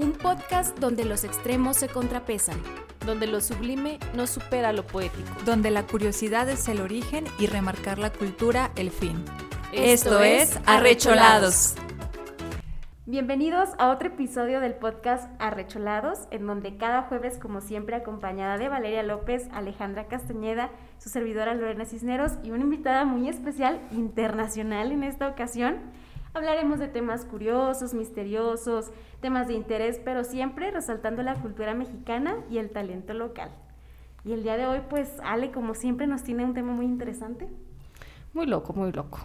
Un podcast donde los extremos se contrapesan. Donde lo sublime no supera lo poético. Donde la curiosidad es el origen y remarcar la cultura el fin. Esto, es Arrecholados. Bienvenidos a otro episodio del podcast Arrecholados, en donde cada jueves, como siempre, acompañada de Valeria López, Alejandra Castañeda, su servidora Lorena Cisneros y una invitada muy especial internacional en esta ocasión, hablaremos de temas curiosos, misteriosos, temas de interés, pero siempre resaltando la cultura mexicana y el talento local. Y el día de hoy, pues Ale, como siempre, nos tiene un tema muy interesante. Muy loco, muy loco.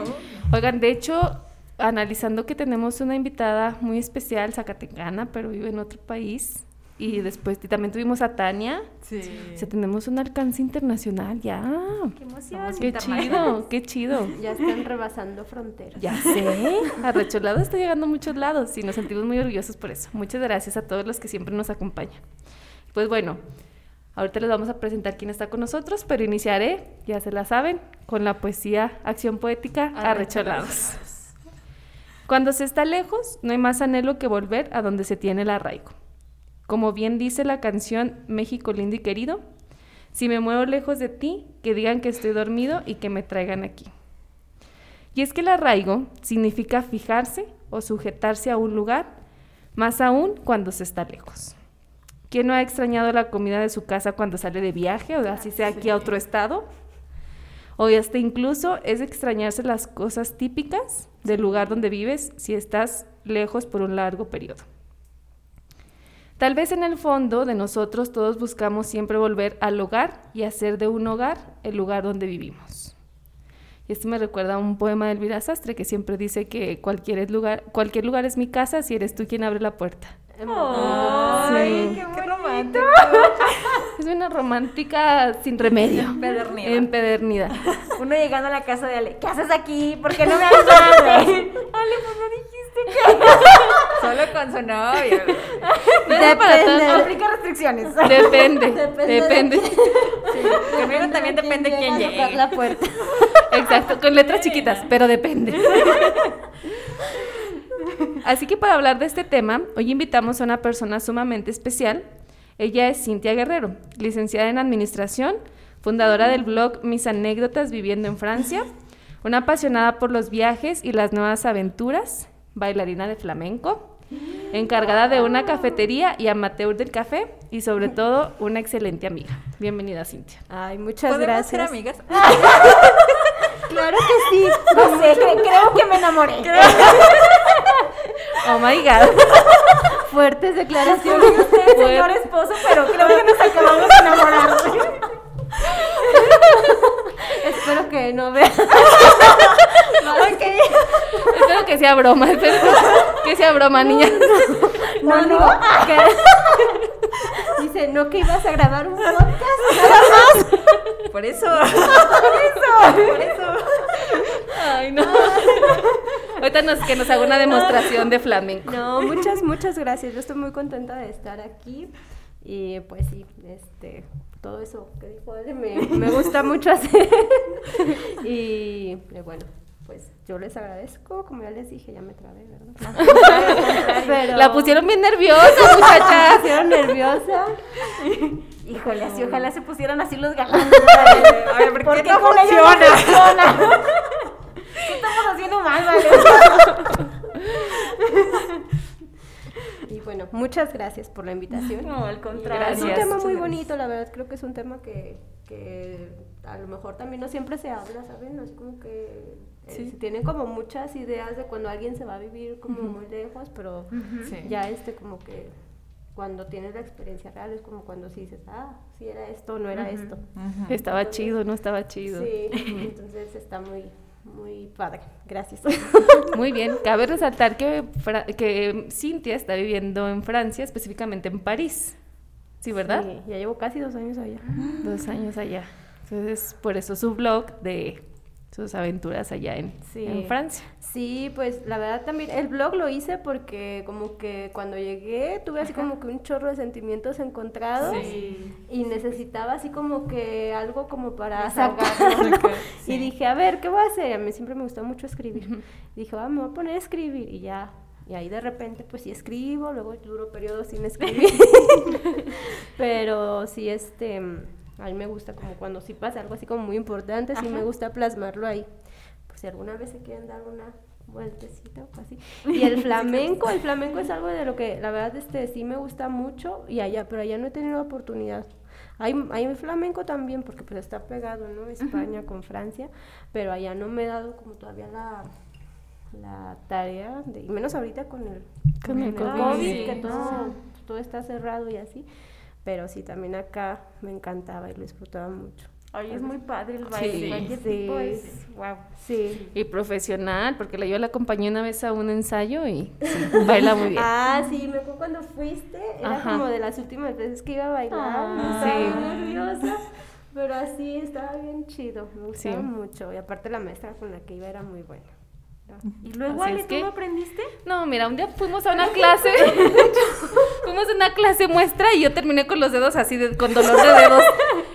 Oigan, de hecho, analizando que tenemos una invitada muy especial, zacatecana, pero vive en otro país. Y después también tuvimos a Tania. Sí. O sea, tenemos un alcance internacional ya. ¡Qué emoción! Qué chido, qué chido. Ya están rebasando fronteras. Ya sé. Arrecholado está llegando a muchos lados y nos sentimos muy orgullosos por eso. Muchas gracias a todos los que siempre nos acompañan. Pues bueno, ahorita les vamos a presentar quién está con nosotros, pero iniciaré, ya se la saben, con la poesía Acción Poética Arrecholados. Cuando se está lejos, no hay más anhelo que volver a donde se tiene el arraigo. Como bien dice la canción México lindo y querido, si me muevo lejos de ti, que digan que estoy dormido y que me traigan aquí. Y es que el arraigo significa fijarse o sujetarse a un lugar, más aún cuando se está lejos. ¿Quién no ha extrañado la comida de su casa cuando sale de viaje o así sea aquí a otro estado? O hasta incluso es extrañarse las cosas típicas del lugar donde vives si estás lejos por un largo periodo. Tal vez en el fondo de nosotros todos buscamos siempre volver al hogar y hacer de un hogar el lugar donde vivimos. Y esto me recuerda a un poema de Elvira Sastre que siempre dice que cualquier lugar, cualquier lugar es mi casa si eres tú quien abre la puerta. ¡Ay, Sí. qué, Qué bonito! romántico. Es una romántica sin remedio. Empedernida. Empedernida. Uno llegando a la casa de Ale, ¿qué haces aquí? ¿Por qué no me avisaste? Ale, pues no dijiste que... Solo con su novio. todos. Aplica restricciones. Depende, Depende depende. de- Conmigo también depende quién llegue. la puerta. Exacto, con letras chiquitas, pero depende. Así que para hablar de este tema, hoy invitamos a una persona sumamente especial. Ella es Cintia Guerrero, licenciada en Administración, fundadora del blog Mis Anécdotas Viviendo en Francia, una apasionada por los viajes y las nuevas aventuras, bailarina de flamenco, encargada de una cafetería y amateur del café y sobre todo una excelente amiga. Bienvenida, Cintia. Ay, muchas ¿Podemos gracias. ser amigas? Claro que sí. No sé, cre- creo que me enamoré. Oh my God. Fuertes declaraciones de usted, señor esposo, pero creo que nos acabamos de enamorar. Espero que no vea. Ok. Espero que sea broma, espero que sea broma, niña. No, no. que- Dice, no que ibas a grabar un podcast. Por eso. Por eso. Por eso. Ay, no. Ahorita nos, que nos haga una demostración de flamenco. No, muchas, muchas gracias. Yo estoy muy contenta de estar aquí. Y pues sí, este, todo eso que dijo Ale me, me gusta mucho hacer. y bueno, pues yo les agradezco. Como ya les dije, ya me trabé, ¿verdad? Pero- La pusieron bien nerviosa, muchachas. pusieron nerviosa. Híjole, así ojalá se pusieran así los galanes. A ver, ¿por qué no no funciona? funciona. ¿Qué estamos haciendo mal, vale? Y bueno, muchas gracias por la invitación. No, al contrario. Es un tema muy bonito, la verdad. Creo que es un tema que, que a lo mejor también no siempre se habla, ¿saben? Es como que eh, Sí. se tienen como muchas ideas de cuando alguien se va a vivir como muy lejos, pero Sí. ya este como que cuando tienes la experiencia real es como cuando sí dices, ah, sí era esto, no era esto. Estaba chido, no estaba chido. Sí, entonces está muy, muy padre. Gracias. Muy bien. Cabe resaltar que, que Cintia está viviendo en Francia, específicamente en París. Sí, ¿verdad? Sí, ya llevo casi dos años allá. Dos años allá. Entonces, por eso su blog de sus aventuras allá en, Sí. en Francia. Sí, pues la verdad también el blog lo hice porque como que cuando llegué tuve así como que un chorro de sentimientos encontrados Sí. y necesitaba así como que algo como para sacarlo. Sí. Y dije, a ver, ¿qué voy a hacer? A mí siempre me gustó mucho escribir. Dije, ah, me voy a poner a escribir y ya Y ahí de repente pues sí escribo, luego duro periodo sin escribir. Pero sí, este, a mí me gusta como cuando sí pasa algo así como muy importante, sí me gusta plasmarlo ahí. Por si alguna vez se quieren dar una vueltecita o así. Y el flamenco, el flamenco es algo de lo que la verdad este sí me gusta mucho y allá, pero allá no he tenido oportunidad. Hay, hay flamenco también porque pues está pegado, ¿no? España con Francia, pero allá no me he dado como todavía la, la tarea, de, y menos ahorita con el, Con el COVID, COVID, sí. que todo, todo está cerrado y así. Pero sí, también acá me encantaba y lo disfrutaba mucho. Oye, es muy padre el baile. Sí. Sí. tipo es, wow. Sí. Y profesional, porque la- yo la acompañé una vez a un ensayo y sí, baila muy bien. Ah, sí, me acuerdo cuando fuiste, era Ajá. como de las últimas veces que iba a bailar, Ah, estaba nerviosa, pero así estaba bien chido, me gustaba Sí. mucho, y aparte la maestra con la que iba era muy buena. Y luego, Así Ale, ¿tú que- no aprendiste? No, mira, un día fuimos a una clase, fuimos a una clase muestra y yo terminé con los dedos así, de- con dolor de dedos.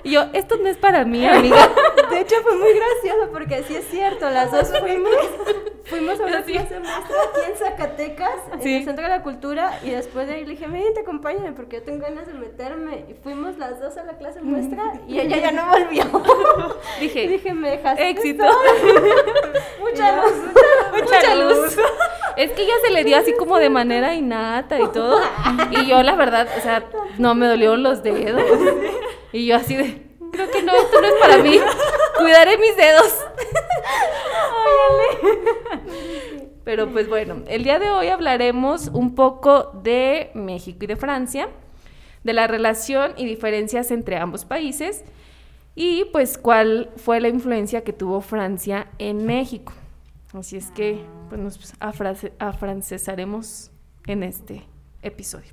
Y yo, esto no es para mí, amiga. De hecho fue muy gracioso porque sí es cierto, las dos fuimos, fuimos a una clase maestra aquí en Zacatecas, en el Centro de la Cultura, y después de ahí le dije, ven, te acompáñame porque yo tengo ganas de meterme, y fuimos las dos a la clase muestra y ella ya no volvió. Dije, dije, me dejaste éxito. Mucha luz, Mucha luz. Es que ella se le dio así como de manera innata y todo. Y yo, la verdad, o sea, no me dolieron los dedos. Y yo así de, creo que no, esto no es para mí. Cuidaré mis dedos. Pero pues bueno, el día de hoy hablaremos un poco de México y de Francia, de la relación y diferencias entre ambos países y pues cuál fue la influencia que tuvo Francia en México. Así es que pues, nos afrancesaremos en este episodio.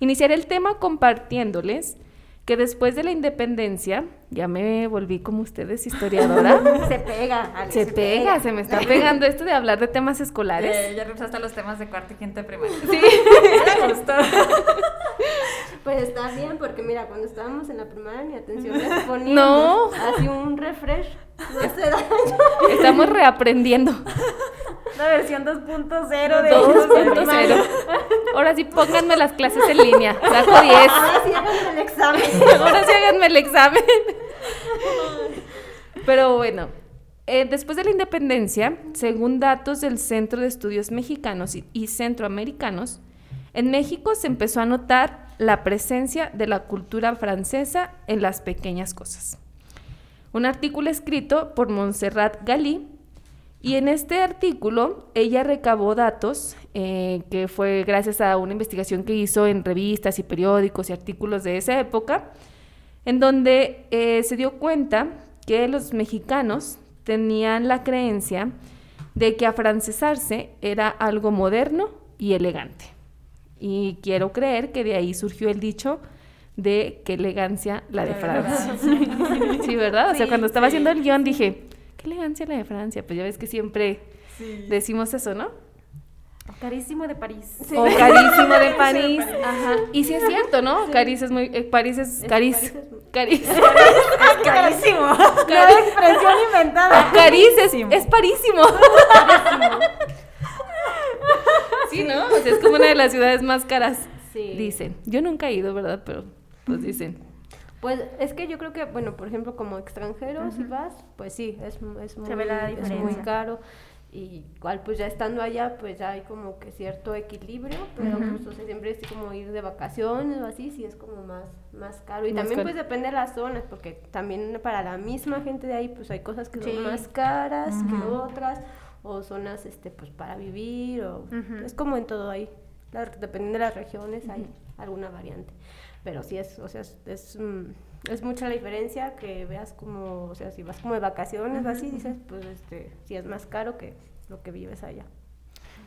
Iniciaré el tema compartiéndoles que después de la independencia, ya me volví como ustedes historiadora, Se pega, Ale, se pega, se me está pegando esto de hablar de temas escolares. Eh, ya regresaste a los temas de cuarto y quinto de primaria. Sí. Me gustó. Pues está bien, porque mira, cuando estábamos en la primaria ni atención les poníamos. No. Así un refresh. No daño. Estamos reaprendiendo. La versión 2.0 de 2.0. Ahora sí, pónganme las clases en línea. Saco 10. Ahora sí hagan el examen. Ahora sí háganme el examen. Pero bueno, eh, después de la independencia, según datos del Centro de Estudios Mexicanos y, y Centroamericanos, en México se empezó a notar la presencia de la cultura francesa en las pequeñas cosas. Un artículo escrito por Montserrat Galí y en este artículo ella recabó datos eh, que fue gracias a una investigación que hizo en revistas y periódicos y artículos de esa época, en donde eh, se dio cuenta que los mexicanos tenían la creencia de que afrancesarse era algo moderno y elegante. Y quiero creer que de ahí surgió el dicho de qué elegancia la de Francia. Sí, ¿verdad? O sea, Sí, cuando estaba sí, haciendo el guion dije, qué elegancia la de Francia. Pues ya ves que siempre decimos eso, ¿no? Carísimo de París. O carísimo de París. Ajá. Y sí es cierto, ¿no? París es muy. eh, París es. París. París. Carísimo. Nueva expresión inventada. Es, es parísimo. Sí, ¿no? O sea, es como una de las ciudades más caras. Sí. Dicen. Yo nunca he ido, ¿verdad? Pero pues dicen. Pues es que yo creo que, bueno, por ejemplo, como extranjero, si vas, pues sí, es, es, muy, ve la es muy caro. Y igual, pues ya estando allá, pues ya hay como que cierto equilibrio, pero pues, o sea, siempre es como ir de vacaciones o así, sí es como más, más caro. Y Más también caro. pues depende de las zonas, porque también para la misma gente de ahí, pues hay cosas que Sí. son más caras que otras, o zonas, este, pues para vivir, o es como en todo ahí. La- dependiendo de las regiones hay alguna variante. Pero sí es, o sea, es, es, mm, es mucha la diferencia que veas como, o sea, si vas como de vacaciones o así, dices, pues este, sí es más caro que lo que vives allá.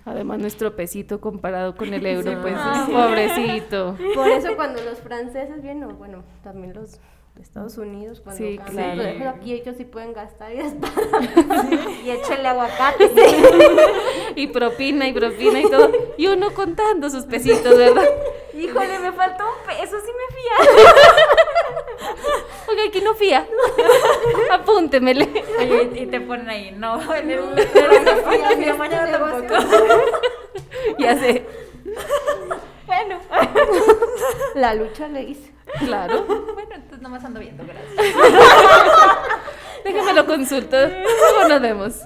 Además, nuestro pesito comparado con el euro, Sí. pues Ah, pobrecito. Por eso cuando los franceses vienen, bueno, también los Estados Unidos, cuando Sí, claro. aquí ellos sí pueden gastar y para- Y échale aguacate. Y propina y propina y todo. Y uno contando sus pesitos, ¿verdad? Híjole, me faltó un peso, sí me fía. Oiga, aquí no fía. Apúntemele. Oye, y te ponen ahí, no, en el, en el mañana tampoco. Ya sé. Bueno. La lucha le hice. Claro. Bueno, entonces nomás ando viendo, gracias. Déjame lo consulto. Luego nos vemos.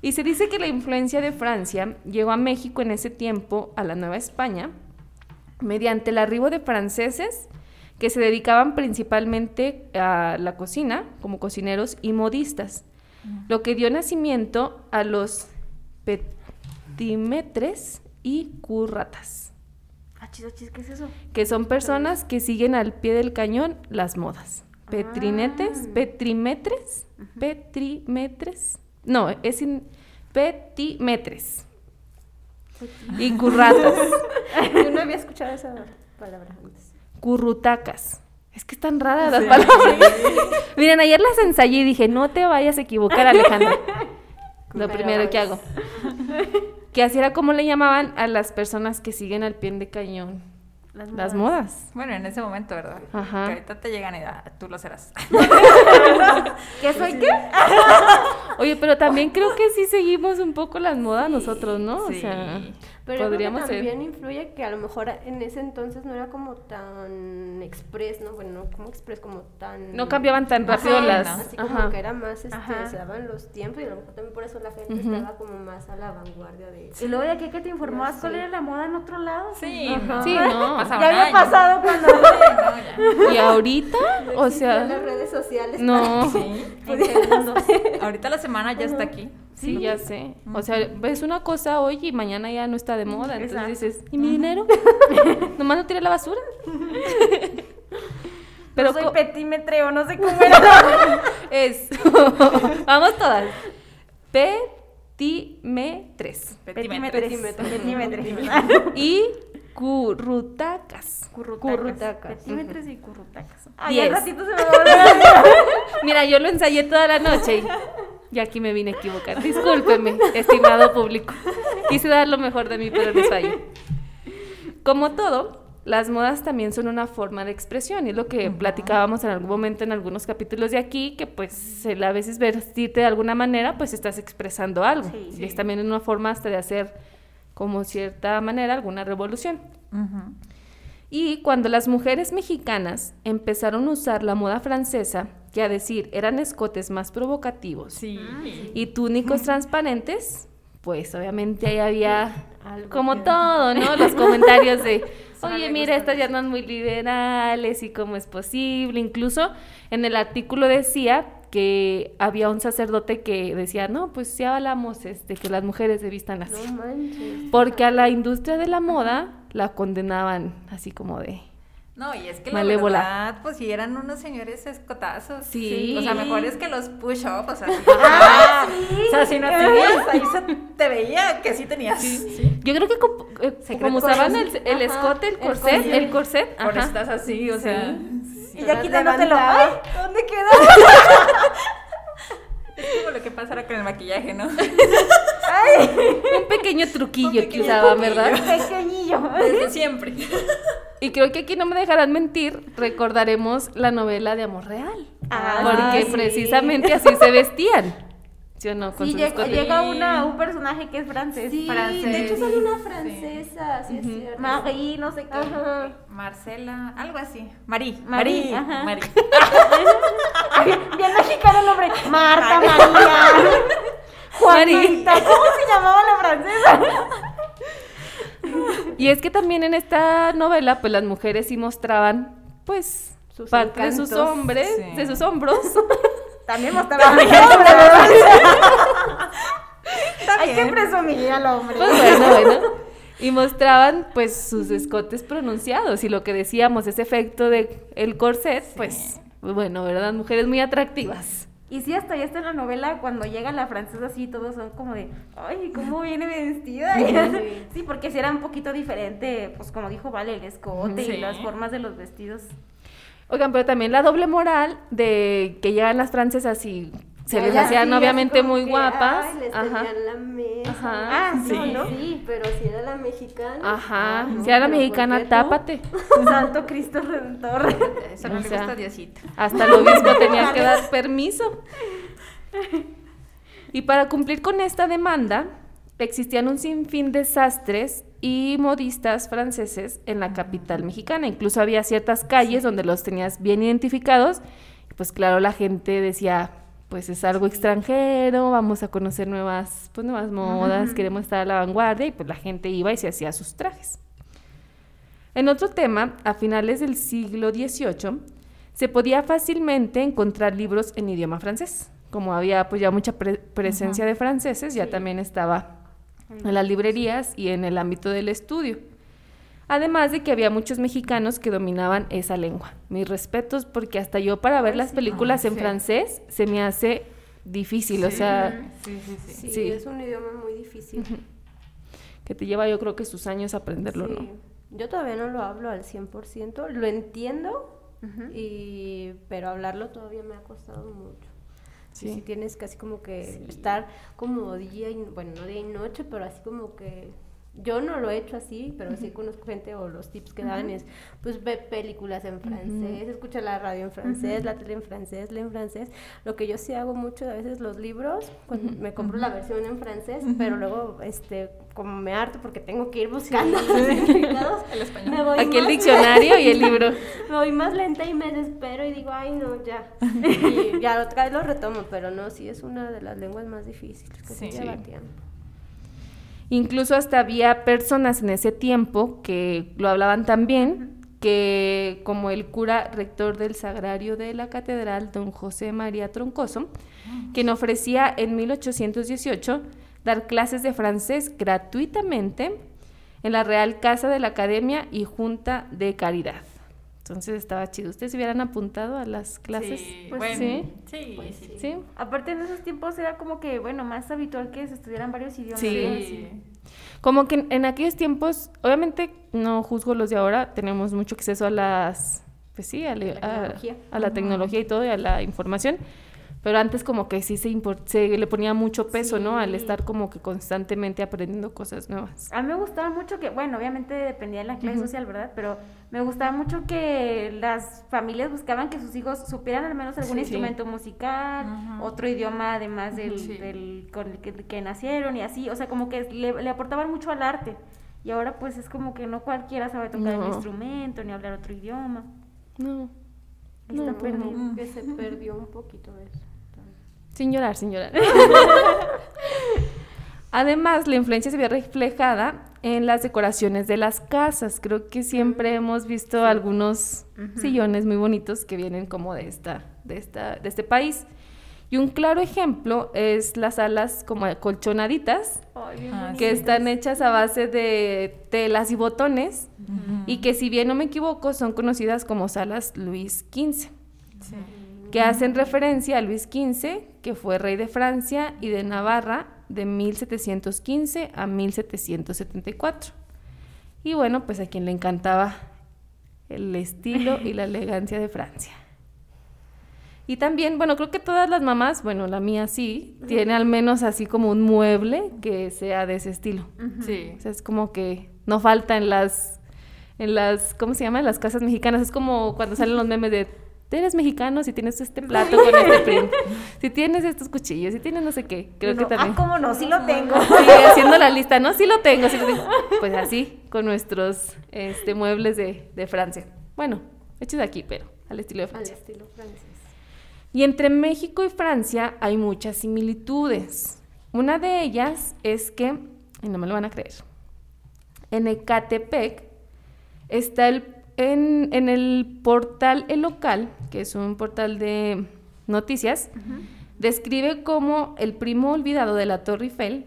Y se dice que la influencia de Francia llegó a México en ese tiempo, a la Nueva España, mediante el arribo de franceses que se dedicaban principalmente a la cocina, como cocineros y modistas, lo que dio nacimiento a los petimetres y curratas, Achis, achis, ¿qué es eso? que son personas que siguen al pie del cañón las modas. Petrinetes, Ah. petrimetres, petrimetres. No, es in, petimetres. Y curratas, Yo no había escuchado esa palabra antes. currutacas. Es que están raras las palabras. Miren, ayer las ensayé y dije, no te vayas a equivocar, Alejandra. Lo primero que hago. Que así era como le llamaban a las personas que siguen al pie de cañón Las las modas. Bueno, en ese momento, ¿verdad? Ajá. Que ahorita te llegan y ah, tú lo serás. ¿Qué soy qué? Oye, pero también creo que sí seguimos un poco las modas nosotros, ¿no? Sí. O sea, Pero yo creo podríamos que ser. también influye que a lo mejor en ese entonces no era como tan express, ¿no? Bueno, no como express, como tan... No cambiaban tan rápido las. ¿no? Así como Ajá. que era más, este, Ajá. se daban los tiempos y a lo mejor también por eso la gente Ujú. estaba como más a la vanguardia de... Y luego de aquí que te informabas Ya cuál era la moda en otro lado. Sí, Ajá. no. Sí, no. Pasaba Ya había año. pasado cuando. Sí, no, ya. Y ahorita, o Existían las sea, redes sociales. no. Sí. En segundos. Ahorita la semana ya está aquí. Sí, ya sé. O sea, ves una cosa hoy y mañana ya no está de moda. Entonces Exacto. dices, ¿y mi dinero? Nomás no tiré a la basura. Pero soy petímetre o no sé cómo era. es. Vamos todas. Petimetres. Petímetres. Petímetres. Y currutacas. Currutacas. Petímetres y currutacas. Ay, Diez. al ratito se me va a. Mira, yo lo ensayé toda la noche y, y aquí me vine a equivocar. Discúlpeme, estimado público. Quise dar lo mejor de mí, pero les fallé. Como todo, las modas también son una forma de expresión y es lo que platicábamos en algún momento en algunos capítulos de aquí, que pues el a veces vestirte de alguna manera, pues estás expresando algo. Sí, y es también una forma hasta de hacer como cierta manera alguna revolución. Y cuando las mujeres mexicanas empezaron a usar la moda francesa, que a decir eran escotes más provocativos Sí. y túnicos transparentes, pues obviamente ahí había Algo como que- todo, ¿no? Los comentarios de, oye, mira, estas ya no son muy liberales y cómo es posible. Incluso en el artículo decía que había un sacerdote que decía, no, pues ya hablamos este, que las mujeres se vistan así. No manches. Porque a la industria de la moda la condenaban así como de... No, y es que la Malévola. verdad, pues sí eran unos señores escotazos. Sí. O sea, mejores que los push-up, o sea, sí. Ah, sí. O sea, si no tenías, ahí se te veía que sí tenías. Sí. Yo creo que como, eh, como usaban el, el escote, el el corset, el corset, Por ajá. eso estás así, o sea. Y ya quitándotelo. Ay, ¿dónde queda? Es como lo que pasara con el maquillaje, ¿no? Un pequeño truquillo Un que usaban, truquillo. ¿verdad? Pequeñillo. Desde siempre. Y creo que aquí no me dejarán mentir, recordaremos la novela de Amor Real. Ah, porque sí. precisamente así se vestían. ¿Sí o no? Con Sí, sus llega, llega una, un personaje que es francés. Sí, francés. de hecho sale una francesa, sí, es cierto. Marie, no sé qué. Ajá. Marcela, algo así. Marí. Marí, Marí. ajá. Marí. Ay, bien mexicano el nombre. Marta, María. Juanita. ¿Cómo se llamaba la francesa? Y es que también en esta novela, pues las mujeres sí mostraban, pues, Sus parte de sus hombres, Sí. de sus hombros. También mostraba Hay que presumir al hombre. Pues bueno, bueno. Y mostraban pues sus escotes pronunciados y lo que decíamos, ese efecto de el corset, pues bueno, ¿verdad? Mujeres muy atractivas. Y sí, hasta ya está en la novela, cuando llega la francesa así, todos son como de, ay, ¿cómo viene vestida? sí, porque si era un poquito diferente, pues como dijo Vale, el escote Sí. y las formas de los vestidos. Oigan, pero también la doble moral de que llegan las francesas y se les hacían sí, obviamente muy que, guapas. Ay, les Ajá. tenían la mesa. Ajá, Ah, sí. sí, ¿no? Sí, pero si era la mexicana. Ajá, ah, no, si era ¿por mexicana, tápate. Santo Cristo Redentor. Eso no O le gusta a Diosito. Hasta el obispo tenía que dar permiso. Y para cumplir con esta demanda, existían un sinfín de sastres y modistas franceses en la capital mexicana. Incluso había ciertas calles donde los tenías bien identificados. Y Pues claro, la gente decía, pues es algo extranjero, vamos a conocer nuevas, pues nuevas modas, queremos estar a la vanguardia y pues la gente iba y se hacía sus trajes. En otro tema, a finales del siglo XVIII, se podía fácilmente encontrar libros en idioma francés. Como había pues ya mucha pre- presencia de franceses, ya también estaba en las librerías y en el ámbito del estudio. Además de que había muchos mexicanos que dominaban esa lengua. Mis respetos porque hasta yo para ver las películas en sí. francés se me hace difícil, o Sí. sea, Sí, sí, sí. Sí, Sí. es un idioma muy difícil. que te lleva yo creo que sus años aprenderlo, Sí. ¿no? Yo todavía no lo hablo al 100%, lo entiendo, y, pero hablarlo todavía me ha costado mucho. Sí. Sí. tienes casi como que estar como día y, bueno, no día y noche, pero así como que yo no lo he hecho así, pero sí conozco gente o los tips que dan es, pues ve películas en francés, escucha la radio en francés, la tele en francés, lee en francés. Lo que yo sí hago mucho a veces los libros, pues me compro la versión en francés, pero luego, este, como me harto porque tengo que ir buscando los significados, El español. me voy Aquí el diccionario y el libro. me voy más lenta y me desespero y digo, ay, no, ya. Y ya otra vez lo retomo, pero no, sí es una de las lenguas más difíciles que Sí. se lleva tiempo. Incluso hasta había personas en ese tiempo que lo hablaban tan bien que como el cura rector del sagrario de la catedral, don José María Troncoso, quien ofrecía en 1818 dar clases de francés gratuitamente en la Real Casa de la Academia y Junta de Caridad. Entonces estaba chido. ¿Ustedes se hubieran apuntado a las clases? Sí, Pues bueno, sí. sí, Pues sí. ¿Sí? Aparte en esos tiempos era como que, bueno, más habitual que se estudiaran varios idiomas. Sí. Como que en, en aquellos tiempos, obviamente no juzgo los de ahora, tenemos mucho acceso a las, pues sí, a, le- La a- tecnología. a la tecnología y todo, y a la información, pero antes como que sí se, se le ponía mucho peso, ¿no? Al estar como que constantemente aprendiendo cosas nuevas. A mí me gustaba mucho que, bueno, obviamente dependía de la clase social, ¿verdad? Pero me gustaba mucho que las familias buscaban que sus hijos supieran al menos algún Sí. instrumento musical, otro idioma además del, Sí. del con el que, que nacieron y así, o sea, como que le, le aportaban mucho al arte. Y ahora pues es como que no cualquiera sabe tocar No. un instrumento ni hablar otro idioma. No, Está No, perdido. Como que se perdió un poquito eso. sin llorar, sin llorar. Además, la influencia se ve reflejada en las decoraciones de las casas. Creo que siempre hemos visto algunos sillones muy bonitos que vienen como de esta, de esta, de este país. Y un claro ejemplo es las salas como colchonaditas, bonito. que están hechas a base de telas y botones, y que si bien no me equivoco, son conocidas como salas Luis XV Sí. que hacen referencia a Luis XV, que fue rey de Francia y de Navarra de 1715 a 1774. Y bueno, pues a quien le encantaba el estilo y la elegancia de Francia. Y también, bueno, creo que todas las mamás, bueno, la mía sí, tiene al menos así como un mueble que sea de ese estilo. Sí. O sea, es como que no falta en las, en las, ¿cómo se llama? En las casas mexicanas. Es como cuando salen los memes de, eres mexicano si tienes este plato con este print, si tienes estos cuchillos, si tienes no sé qué. Creo que también. Ah, cómo no, sí lo tengo. Sí, haciendo la lista, ¿no? Sí lo tengo, sí lo tengo. Pues así, con nuestros este, muebles de, de Francia. Bueno, hechos de aquí, pero al estilo de Al Francia. estilo francés. Y entre México y Francia hay muchas similitudes. Una de ellas es que, y no me lo van a creer, en Ecatepec está el, en, en el portal El Local, que es un portal de noticias, describe como el primo olvidado de la Torre Eiffel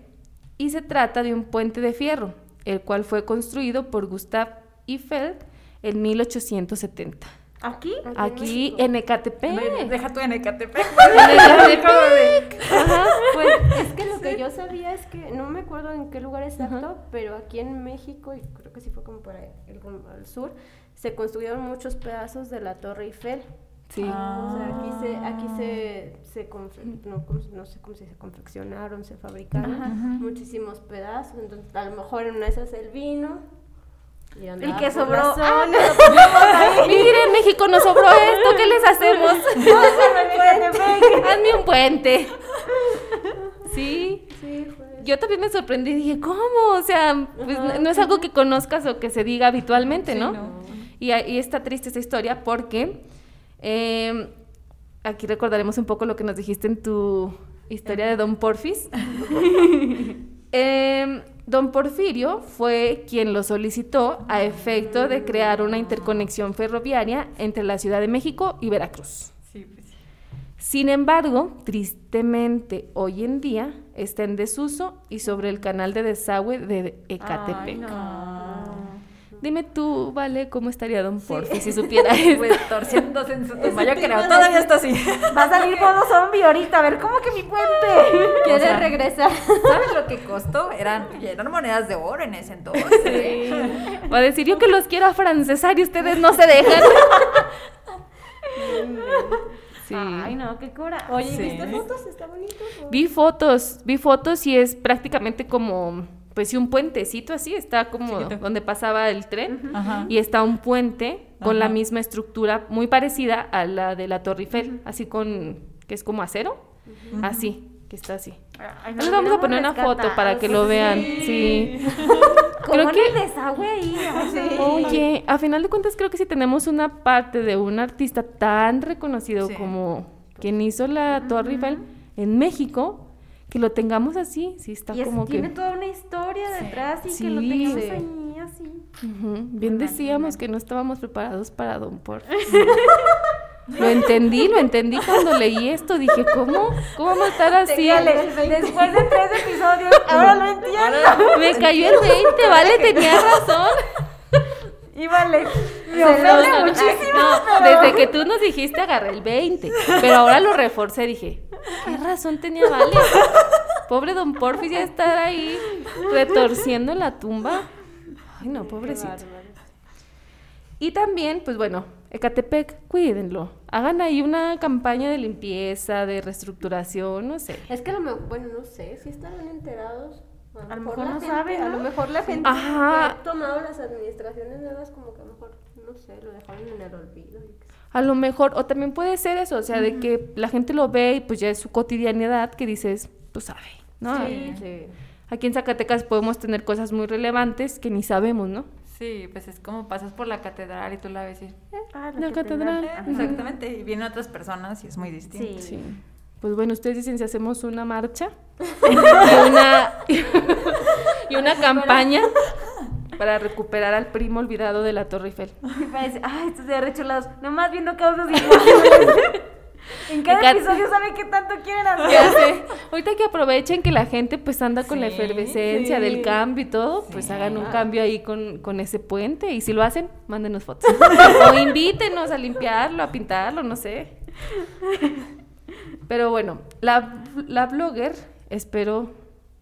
y se trata de un puente de fierro, el cual fue construido por Gustave Eiffel en 1870. ¿Aquí? Aquí en Ecatepec. Deja tú en Ecatepec. Ajá, Pues es que lo que yo sabía es que, no me acuerdo en qué lugar exacto, pero aquí en México, y creo que sí fue como para el, al sur, se construyeron muchos pedazos de la Torre Eiffel. Sí. O sea, aquí se, aquí se, se confe- no, ¿cómo se- no sé cómo se dice, confeccionaron, se fabricaron muchísimos pedazos. Entonces, a lo mejor en una de esas el vino. Y El que sobró. Ah, ahí. Miren, México nos sobró esto, ¿qué les hacemos? Hazme un puente. Sí. Sí, fue. Yo también me sorprendí, dije, ¿cómo? O sea, pues no- no es algo que conozcas o que se diga habitualmente, ¿no? Y, y está triste esta historia porque eh, aquí recordaremos un poco lo que nos dijiste en tu historia de Don Porfis. Eh, Don Porfirio fue quien lo solicitó a efecto de crear una interconexión ferroviaria entre la Ciudad de México y Veracruz. Sí, pues. Sin embargo, tristemente, hoy en día está en desuso y sobre el canal de desagüe de Ecatepec. Dime tú, Vale, cómo estaría Don Porfi si supiera. Pues torciéndose en su tumba, yo creo, todavía está así. Va a salir modo zombie ahorita. A ver, ¿cómo que mi puente? Quiere sea, regresar. ¿Sabes lo que costó? Eran, eran monedas de oro en ese entonces. ¿eh? Va a decir yo que los quiero afrancesar y ustedes no se dejan. Sí. Ay, no, qué cura. Oye, Sí. ¿viste fotos? Está bonito. ¿no? Vi fotos, vi fotos y es prácticamente como, pues sí, un puentecito así, está como Chiquito. donde pasaba el tren. Ajá. Y está un puente con la misma estructura, muy parecida a la de la Torre Eiffel, así con, que es como acero, así, que está así. Ay, Les vamos a poner una foto para que lo vean, sí. Como Creo que- el desagüe ahí. Oye, a final de cuentas creo que si tenemos una parte de un artista tan reconocido Sí. como quien hizo la Torre Eiffel en México, que lo tengamos así, sí está Y es- como tiene que... toda una historia detrás y Sí. que lo tengamos Sí. ahí así. Bien decíamos que no estábamos preparados para Don Porfis. Lo entendí, lo entendí cuando leí esto. Dije, ¿cómo? ¿Cómo estar así? Dígale, después de tres episodios, ahora lo entiendo. Me cayó el 20, vale, tenía razón. Y vale, me No, ofende no, no, muchísimo. no, pero- desde que tú nos dijiste agarré el 20, pero ahora lo reforcé, dije, ¿qué razón tenía Vale? Pobre don Porfis ya estar ahí retorciendo la tumba. Ay, no, pobrecito. Y también, pues bueno, Ecatepec, cuídenlo. Hagan ahí una campaña de limpieza, de reestructuración, no sé. Es que lo mejor, bueno, no sé, si estarán enterados. A lo mejor la no gente- saben, A ¿no? lo mejor la gente Ajá. que ha tomado las administraciones nuevas como que a lo mejor, no sé, lo dejaron en el olvido. A lo mejor, o también puede ser eso, o sea, de que la gente lo ve y pues ya es su cotidianidad que dices, tú sabes, ¿no? Sí, sí. Aquí en Zacatecas podemos tener cosas muy relevantes que ni sabemos, ¿no? Sí, pues es como pasas por la catedral y tú la ves y... eh, Ah, La catedral. eh, exactamente, y vienen otras personas y es muy distinto. Sí. Pues bueno, ustedes dicen si hacemos una marcha y una, y una campaña para recuperar al primo olvidado de la Torre Eiffel. Y parece, ay, estos de arrecholados, nomás viendo causas imposibles. en cada Cat- episodio saben qué tanto quieren hacer. Ahorita que aprovechen que la gente pues anda con la efervescencia sí. del cambio y todo, pues hagan un cambio ahí con, con ese puente y si lo hacen, mándenos fotos. o invítenos a limpiarlo, a pintarlo, no sé. Pero bueno, la, la blogger, espero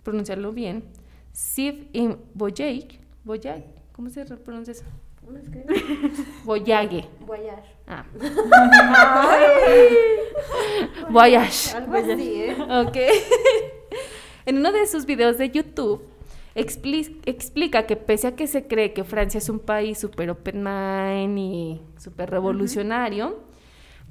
pronunciarlo bien, Siv in Boyaik, Boyaik, ¿cómo se pronuncia eso? Boyague. Voyage. Ah. Voyage. Algo así, ¿eh? Ok. en uno de sus videos de YouTube expli- explica que pese a que se cree que Francia es un país súper open mind y súper revolucionario,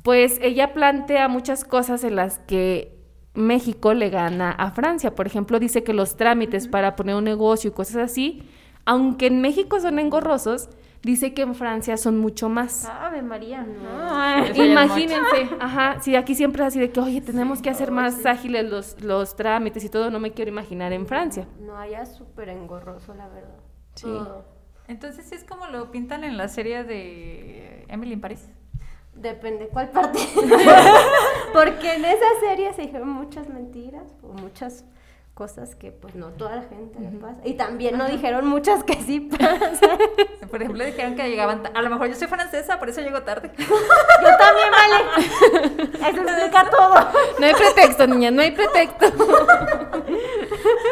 pues ella plantea muchas cosas en las que México le gana a Francia. Por ejemplo, dice que los trámites para poner un negocio y cosas así, aunque en México son engorrosos, dice que en Francia son mucho más. Ave María. Ya es Imagínense, ajá, si aquí siempre es así de que, oye, tenemos que hacer más ágiles los, los trámites y todo, no me quiero imaginar en Francia. No, allá es súper engorroso, la verdad. Sí. Todo. Entonces sí es como lo pintan en la serie de Emily in Paris. Depende cuál parte. Porque en esa serie se dijeron muchas mentiras o muchas cosas que pues no toda la gente le pasa. Y también no dijeron muchas que sí pasan. Por ejemplo, dijeron que llegaban... A lo mejor yo soy francesa, por eso llego tarde. Yo también, vale. Eso explica todo. No hay pretexto, niña, no hay pretexto.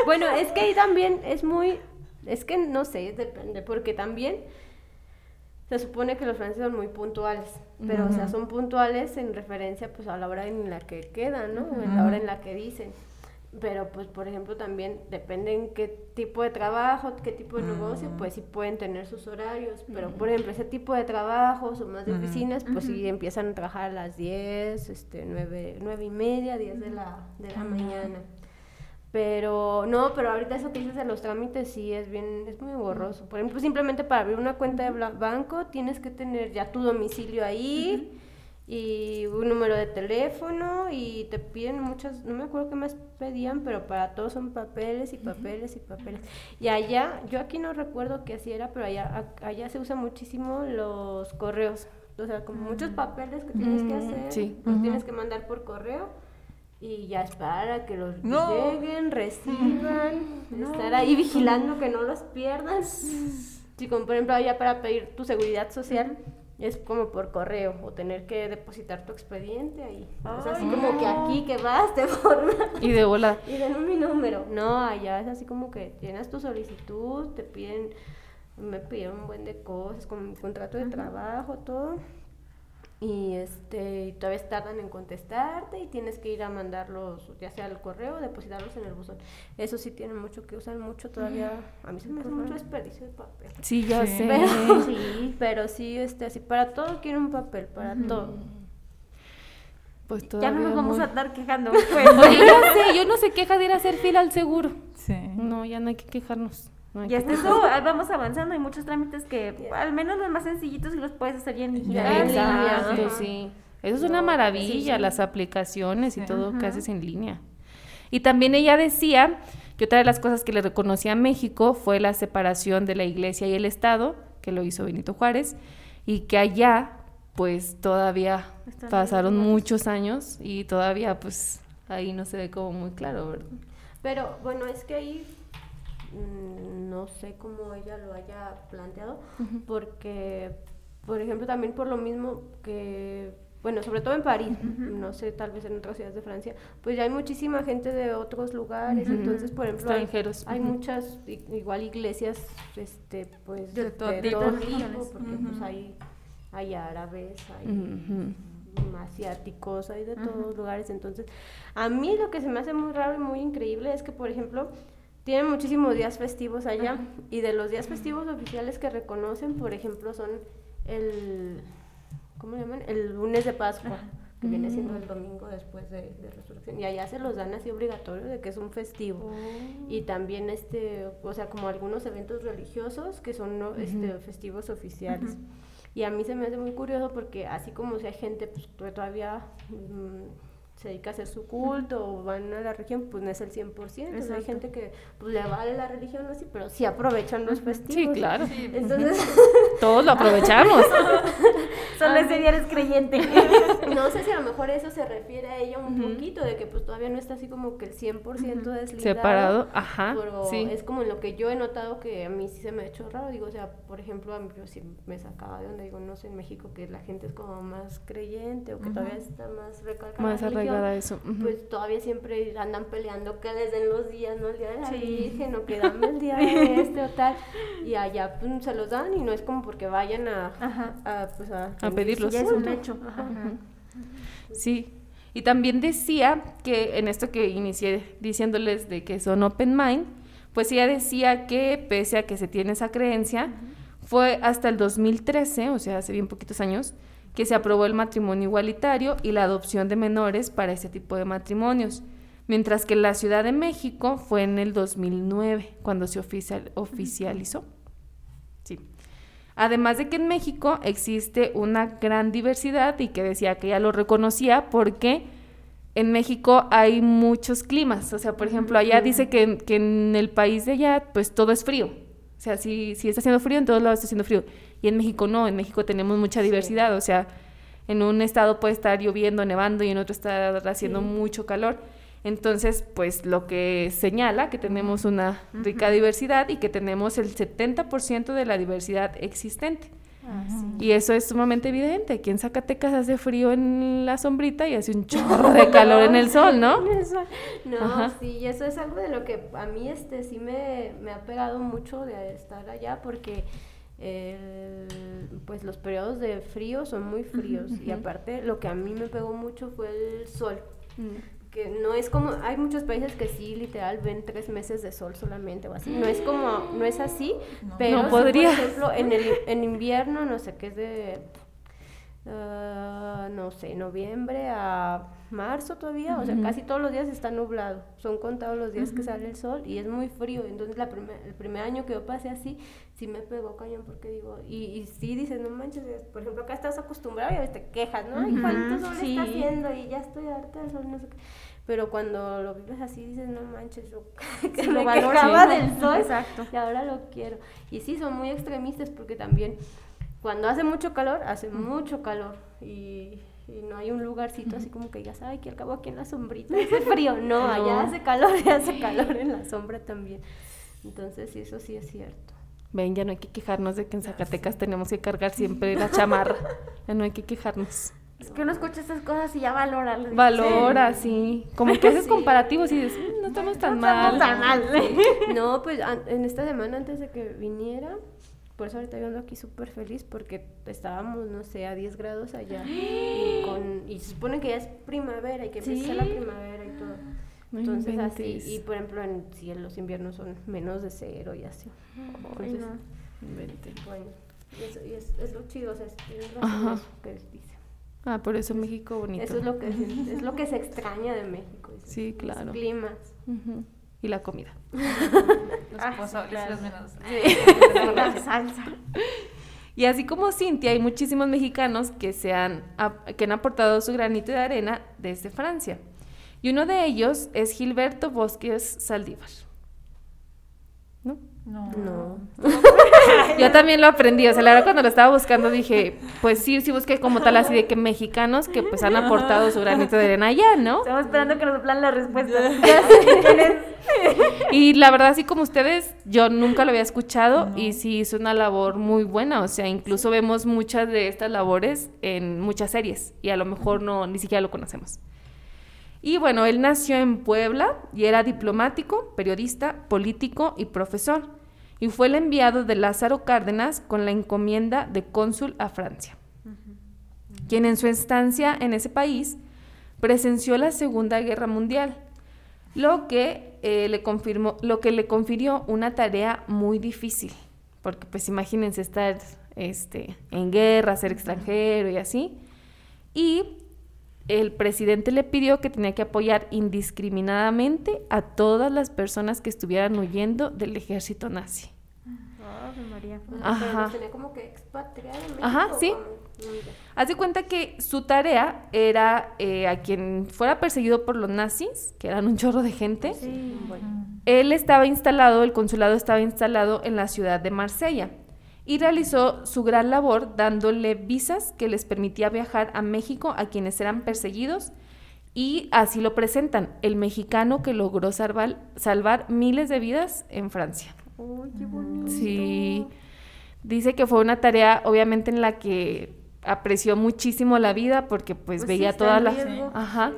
bueno, es que ahí también es muy, es que no sé, depende, porque también se supone que los franceses son muy puntuales, pero o sea, son puntuales en referencia pues a la hora en la que quedan, ¿no? O en la hora en la que dicen. Pero pues por ejemplo también depende en qué tipo de trabajo, qué tipo de negocio, pues sí pueden tener sus horarios, pero por ejemplo ese tipo de trabajos o más de oficinas, pues sí empiezan a trabajar a las 10, este, 9, 9 y media, 10 de la, de la mañana. Pero no, pero ahorita eso que dices de los trámites sí es bien, es muy borroso. Por ejemplo, simplemente para abrir una cuenta de banco tienes que tener ya tu domicilio ahí y un número de teléfono y te piden muchas, no me acuerdo qué más pedían, pero para todos son papeles y papeles y papeles. Y allá, yo aquí no recuerdo qué así era, pero allá, a- allá se usan muchísimo los correos. O sea, como muchos papeles que tienes que Mm, hacer, sí. los tienes que mandar por correo y ya esperar a que los No. lleguen, reciban, estar ahí vigilando que no los pierdas. Si como por ejemplo allá para pedir tu seguridad social es como por correo o tener que depositar tu expediente ahí. o sea, así como que aquí que vas te formas Y de volada. y den mi número. No, allá es así como que llenas tu solicitud, te piden, me pidieron un buen de cosas, como mi contrato de trabajo, todo. Y este, y todavía tardan en contestarte y tienes que ir a mandarlos, ya sea al correo o depositarlos en el buzón. Eso sí tiene mucho que usar mucho todavía. A mí se me hace mucho desperdicio de papel. Sí, ya Sí. sé. Pero sí, pero sí, este, así, para todo quiero un papel, para todo. Pues Ya no nos vamos muy- a estar quejando. Pues. Oye, ya sé, yo no sé queja de ir a hacer fila al seguro. Sí. No, ya no hay que quejarnos. No Y hasta eso vamos avanzando. Hay muchos trámites que, al menos los más sencillitos, y los puedes hacer ya en digital. Ya, en línea, sí. Eso es una maravilla, sí, sí. las aplicaciones y Sí. todo que haces en línea. Y también ella decía que otra de las cosas que le reconocía a México fue la separación de la iglesia y el Estado, que lo hizo Benito Juárez, y que allá, pues todavía Están pasaron muchos años y todavía, pues ahí no se ve como muy claro, ¿verdad? Pero bueno, es que ahí no sé cómo ella lo haya planteado, porque, por ejemplo, también por lo mismo que, bueno, sobre todo en París, no sé, tal vez en otras ciudades de Francia, pues ya hay muchísima gente de otros lugares, entonces, por ejemplo, hay, Extranjeros. hay Ujú. muchas, igual iglesias, este, pues, De todo tipo. tipo, porque pues hay, hay árabes, hay asiáticos, hay de todos lugares. Entonces, a mí lo que se me hace muy raro y muy increíble es que, por ejemplo, tienen muchísimos días festivos allá y de los días festivos oficiales que reconocen, por ejemplo, son el, ¿cómo le llaman? El lunes de Pascua. que viene siendo el domingo después de, de resurrección. Y allá se los dan así obligatorio de que es un festivo. Y también este o sea como algunos eventos religiosos que son ¿no? este festivos oficiales. Y a mí se me hace muy curioso porque así como si hay gente pues, todavía mm, se dedica a hacer su culto o van a la religión, pues no es el 100%. O sea, hay gente que pues, le vale la religión así, pero sí aprovechan los festivos. Sí, claro. Entonces, Todos lo aprovechamos. Solo ese día eres creyente. no sé si a lo mejor eso se refiere a ella un poquito, de que pues todavía no está así como que el 100% deslindado. Separado, ajá, Pero sí. es como en lo que yo he notado que a mí sí se me ha hecho raro. Digo, o sea, por ejemplo, a mí yo sí me sacaba de donde digo, no sé, en México que la gente es como más creyente o que todavía está más recalcada. Más a eso. Pues todavía siempre andan peleando que les den los días, ¿no? El día de la Sí. Virgen o que dame el día de este o tal. Y allá pues, se los dan y no es como porque vayan a, pues, a, A pedirlos. Ya es un hecho. Ajá. Sí. Y también decía que en esto que inicié diciéndoles de que son open mind, pues ella decía que pese a que se tiene esa creencia, fue hasta el 2013, o sea, hace bien poquitos años, que se aprobó el matrimonio igualitario y la adopción de menores para ese tipo de matrimonios. Mientras que la Ciudad de México fue en el 2009, cuando se oficial- oficializó. Sí. Además de que en México existe una gran diversidad y que decía que ella lo reconocía porque en México hay muchos climas. O sea, por ejemplo, allá dice que, que en el país de allá pues todo es frío. O sea, si, si está haciendo frío, en todos lados está haciendo frío. Y en México no, en México tenemos mucha diversidad. O sea, en un estado puede estar lloviendo, nevando y en otro está haciendo mucho calor. Entonces, pues lo que señala que tenemos una rica diversidad y que tenemos el 70% de la diversidad existente. Y eso es sumamente evidente. Aquí en Zacatecas hace frío en la sombrita y hace un chorro de calor en el sol, ¿no? No, Ajá. sí, y eso es algo de lo que a mí este sí me, me ha pegado mucho de estar allá porque el- pues los periodos de frío son muy fríos. Y aparte lo que a mí me pegó mucho fue el sol. Que no es como hay muchos países que sí literal ven tres meses de sol solamente o así. No es como no es así pero No sí, podría. por ejemplo en el en invierno no sé qué es de ah, no sé noviembre a marzo todavía o sea casi todos los días está nublado. Son contados los días que sale el sol y es muy frío. Entonces la primer- el primer año que yo pasé así sí me pegó cañón porque digo y, y sí dices no manches es- por ejemplo acá estás acostumbrado y a veces te quejas no ay cuánto sol está haciendo y ya estoy harta del sol no sé qué. Pero cuando lo vives así dices no manches yo que Sí, me lo quejaba Sí. del sol Exacto. y ahora lo quiero y sí son muy extremistas porque también cuando hace mucho calor hace mucho calor. Y, y no hay un lugarcito así como que ya sabe que al cabo aquí en la sombrita hace frío no allá hace calor y hace calor en la sombra también entonces sí eso sí es cierto Ven, ya no hay que quejarnos de que en Zacatecas tenemos que cargar siempre la chamarra. Ya no hay que quejarnos. Es que uno escucha estas cosas y ya valora. lo Valora, sí. Como que haces Sí. comparativos y dices, "Mm, no estamos tan mal. tan mal. No, pues en esta semana antes de que viniera, por eso ahorita yo ando aquí súper feliz porque estábamos, no sé, a 10 grados allá. Y, con, y se supone que ya es primavera y que empieza la primavera y todo. No Entonces así, inventes. y por ejemplo, en, sí, en los inviernos son menos de cero y así. Entonces, bueno, y eso, y es, es lo chido, o sea, es, eso que dice. Ah, por eso México bonito. Eso es lo que se, es lo que se extraña de México. Sí, los claro. climas. Ujú. Y la comida. Los pozoles y los menudos. La salsa. Y así como Cintia, hay muchísimos mexicanos que, se han, que han aportado su granito de arena desde Francia. Y uno de ellos es Gilberto Bosques Saldívar. ¿No? No. No. Yo también lo aprendí, o sea, la verdad cuando lo estaba buscando dije, pues sí, sí busqué como tal así de que mexicanos que pues han aportado su granito de arena allá, ¿no? Estamos esperando que nos plan la respuesta. Y la verdad, así como ustedes, yo nunca lo había escuchado y sí hizo una labor muy buena. O sea, incluso vemos muchas de estas labores en muchas series y a lo mejor no ni siquiera lo conocemos. Y bueno, él nació en Puebla y era diplomático, periodista, político y profesor. Y fue el enviado de Lázaro Cárdenas con la encomienda de cónsul a Francia, quien en su estancia en ese país presenció la Segunda Guerra Mundial lo que, eh, le confirmó, lo que le confirió una tarea muy difícil, porque pues imagínense estar este, en guerra, ser extranjero y así. Y el presidente le pidió que tenía que apoyar indiscriminadamente a todas las personas que estuvieran huyendo del ejército nazi. Ave María. Pero Ajá. tenía como que expatriar en México. Ajá, sí. Haz de cuenta que su tarea era eh, a quien fuera perseguido por los nazis, que eran un chorro de gente, Sí. Él estaba instalado, el consulado estaba instalado en la ciudad de Marsella y realizó su gran labor dándole visas que les permitía viajar a México a quienes eran perseguidos y así lo presentan, el mexicano que logró salvar, salvar miles de vidas en Francia. Uy, qué bonito. Sí, dice que fue una tarea obviamente en la que apreció muchísimo la vida porque pues, Pues sí, veía en las... riesgo. Ajá.